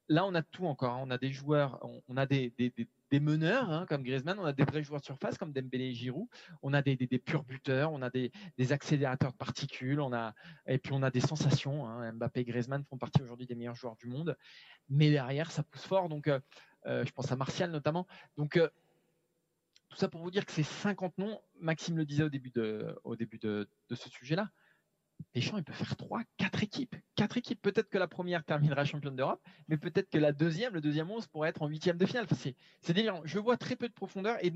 là, on a tout encore. Hein. On a des joueurs, on, a des, meneurs hein, comme Griezmann, on a des vrais joueurs de surface comme Dembélé et Giroud, on a des, purs buteurs, on a des, accélérateurs de particules, et puis on a des sensations. Hein. Mbappé et Griezmann font partie aujourd'hui des meilleurs joueurs du monde, mais derrière ça pousse fort. Donc, je pense à Martial notamment. Donc tout ça pour vous dire que ces 50 noms, Maxime le disait au début de, au début de, ce sujet-là, Deschamps, il peut faire 3, 4 équipes. 4 équipes. Peut-être que la première terminera championne d'Europe, mais peut-être que la deuxième, le deuxième 11 pourrait être en huitième de finale. c'est, délirant. Je vois très peu de profondeur et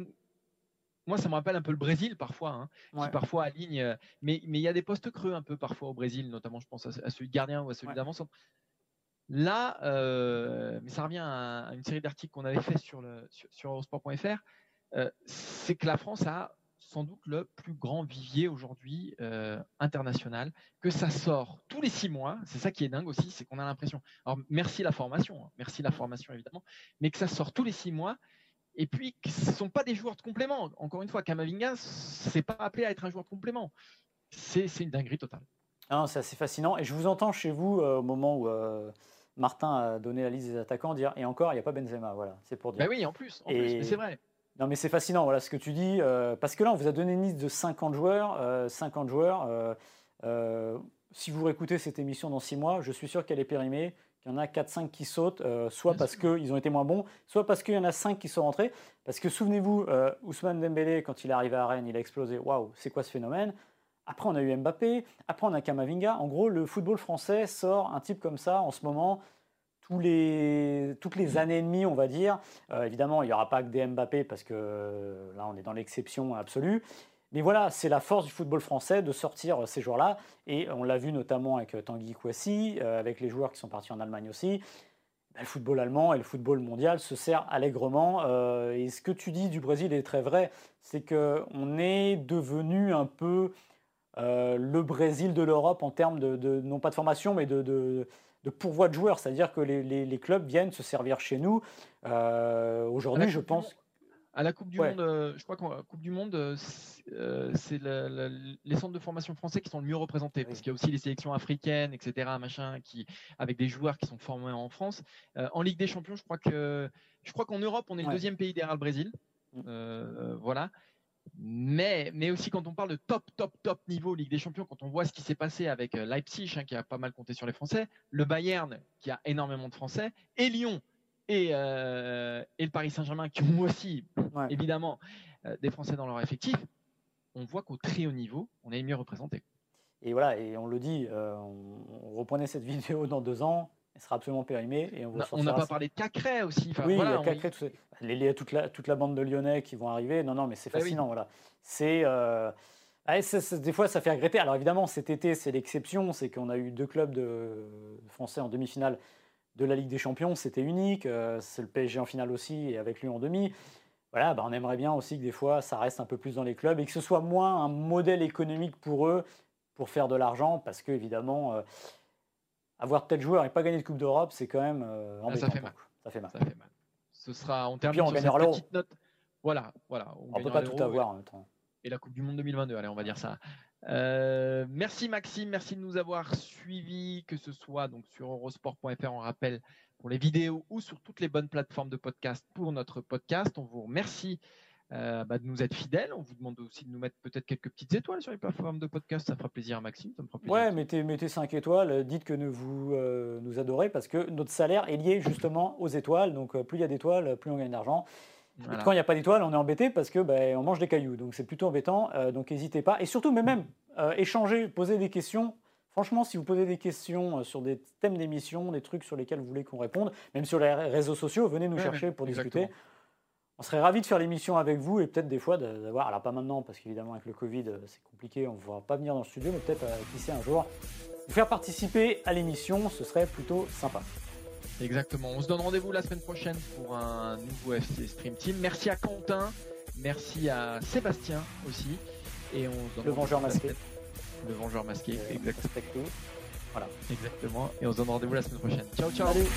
moi, ça me rappelle un peu le Brésil parfois, hein, qui parfois aligne. Euh, mais, mais il y a des postes creux un peu parfois au Brésil, notamment je pense à, celui de gardien ou à celui d'avance. Là, euh, mais ça revient à, une série d'articles qu'on avait fait sur, le, sur, sur Eurosport.fr. Euh, c'est que la France a sans doute le plus grand vivier aujourd'hui euh, international, que ça sort tous les six mois. C'est ça qui est dingue aussi, c'est qu'on a l'impression. Alors merci la formation, hein, merci la formation évidemment, mais que ça sort tous les six mois. Et puis, que ce ne sont pas des joueurs de complément. Encore une fois, Kamavinga, c'est pas appelé à être un joueur de complément. C'est une dinguerie totale. c'est assez fascinant. Et je vous entends chez vous euh, au moment où Martin a donné la liste des attaquants dire et encore, il n'y a pas Benzema. Voilà, c'est pour dire. Bah oui, en plus, en plus c'est vrai. Non, mais c'est fascinant, voilà ce que tu dis. Euh, parce que là, on vous a donné une liste de 50 joueurs. 50 euh, joueurs. Euh, si vous réécoutez cette émission dans 6 mois, je suis sûr qu'elle est périmée, qu'il y en a 4-5 qui sautent, soit parce qu'ils ont été moins bons, soit parce qu'il y en a 5 qui sont rentrés. Parce que souvenez-vous, Ousmane Dembélé, quand il est arrivé à Rennes, il a explosé. Waouh, c'est quoi ce phénomène? Après, on a eu Mbappé. Après, on a Kamavinga. En gros, le football français sort un type comme ça en ce moment les, toutes les années et demie, on va dire. Euh, évidemment, il n'y aura pas que des Mbappé parce que euh, là, on est dans l'exception absolue. Mais voilà, c'est la force du football français de sortir ces joueurs-là. Et on l'a vu notamment avec euh, Tanguy Kouassi, avec les joueurs qui sont partis en Allemagne aussi. Ben, le football allemand et le football mondial se sert allègrement. et ce que tu dis du Brésil est très vrai. C'est qu'on est devenu un peu le Brésil de l'Europe en termes de, non pas de formation, mais de de pourvoi de joueurs, c'est-à-dire que les, clubs viennent se servir chez nous. Euh, aujourd'hui, je pense. À la Coupe du Monde, euh, je crois qu'en Coupe du Monde, euh, c'est les centres de formation français qui sont le mieux représentés, parce qu'il y a aussi les sélections africaines, etc., machin, qui, avec des joueurs qui sont formés en France. en Ligue des Champions, je crois que, je crois qu'en Europe, on est le deuxième pays derrière le Brésil. Mm. voilà. Mais, mais aussi quand on parle de top, top, top niveau Ligue des Champions, quand on voit ce qui s'est passé avec euh, Leipzig, hein, qui a pas mal compté sur les Français, le Bayern, qui a énormément de Français, et Lyon, et, euh, et le Paris Saint-Germain, qui ont aussi, évidemment, euh, des Français dans leur effectif, on voit qu'au très haut niveau, on est mieux représenté. Et voilà, et on le dit, on, on reprenait cette [LAUGHS] vidéo dans deux ans, elle sera absolument périmée. Et on n'a pas parlé de Cacré aussi. oui, il y a Cacré, les, toute, la, toute la bande de Lyonnais qui vont arriver. Non, non, mais c'est fascinant. Voilà. C'est. Euh, des fois, ça fait regretter. Alors évidemment, cet été, c'est l'exception. C'est qu'on a eu deux clubs de, français en demi-finale de la Ligue des Champions. C'était unique. Euh, c'est le PSG en finale aussi et avec lui en demi. Voilà, bah, on aimerait bien aussi que des fois, ça reste un peu plus dans les clubs et que ce soit moins un modèle économique pour eux pour faire de l'argent parce que évidemment euh, avoir tel joueur et pas gagner de Coupe d'Europe, c'est quand même euh, ah, ça fait mal. Ça fait mal. Ça fait mal. Ce sera on sur cette petite note. Voilà, voilà. On, ne peut pas tout avoir en même temps. Et la Coupe du Monde 2022, allez, on va dire ça. Euh, merci Maxime, merci de nous avoir suivis, que ce soit donc sur eurosport.fr, on rappelle pour les vidéos ou sur toutes les bonnes plateformes de podcast pour notre podcast. On vous remercie euh, bah, de nous être fidèles. On vous demande aussi de nous mettre peut-être quelques petites étoiles sur les plateformes de podcast. Ça fera plaisir à Maxime. Ça me fera plaisir ouais, mettez, mettez 5 étoiles. Dites que nous, vous euh, nous adorez parce que notre salaire est lié justement aux étoiles. Donc plus il y a d'étoiles, plus on gagne d'argent. Quand il n'y a pas d'étoiles, on est embêté parce que ben, on mange des cailloux. Donc c'est plutôt embêtant. Euh, donc n'hésitez pas. Et surtout, mais même euh, échanger, poser des questions. Franchement, si vous posez des questions euh, sur des thèmes d'émission, des trucs sur lesquels vous voulez qu'on réponde, même sur les réseaux sociaux, venez nous chercher pour discuter. On serait ravis de faire l'émission avec vous et peut-être des fois d'avoir, alors pas maintenant parce qu'évidemment avec le Covid c'est compliqué, on ne pourra pas venir dans le studio, mais peut-être qui sait un jour, vous faire participer à l'émission, ce serait plutôt sympa. Exactement. On se donne rendez-vous la semaine prochaine pour un nouveau FC Stream Team. Merci à Quentin, merci à Sébastien aussi. Et on se donne Le vengeur masqué. Le vengeur masqué, exactement. Voilà. Exactement. Et on se donne rendez-vous la semaine prochaine. Ciao, ciao. Salut.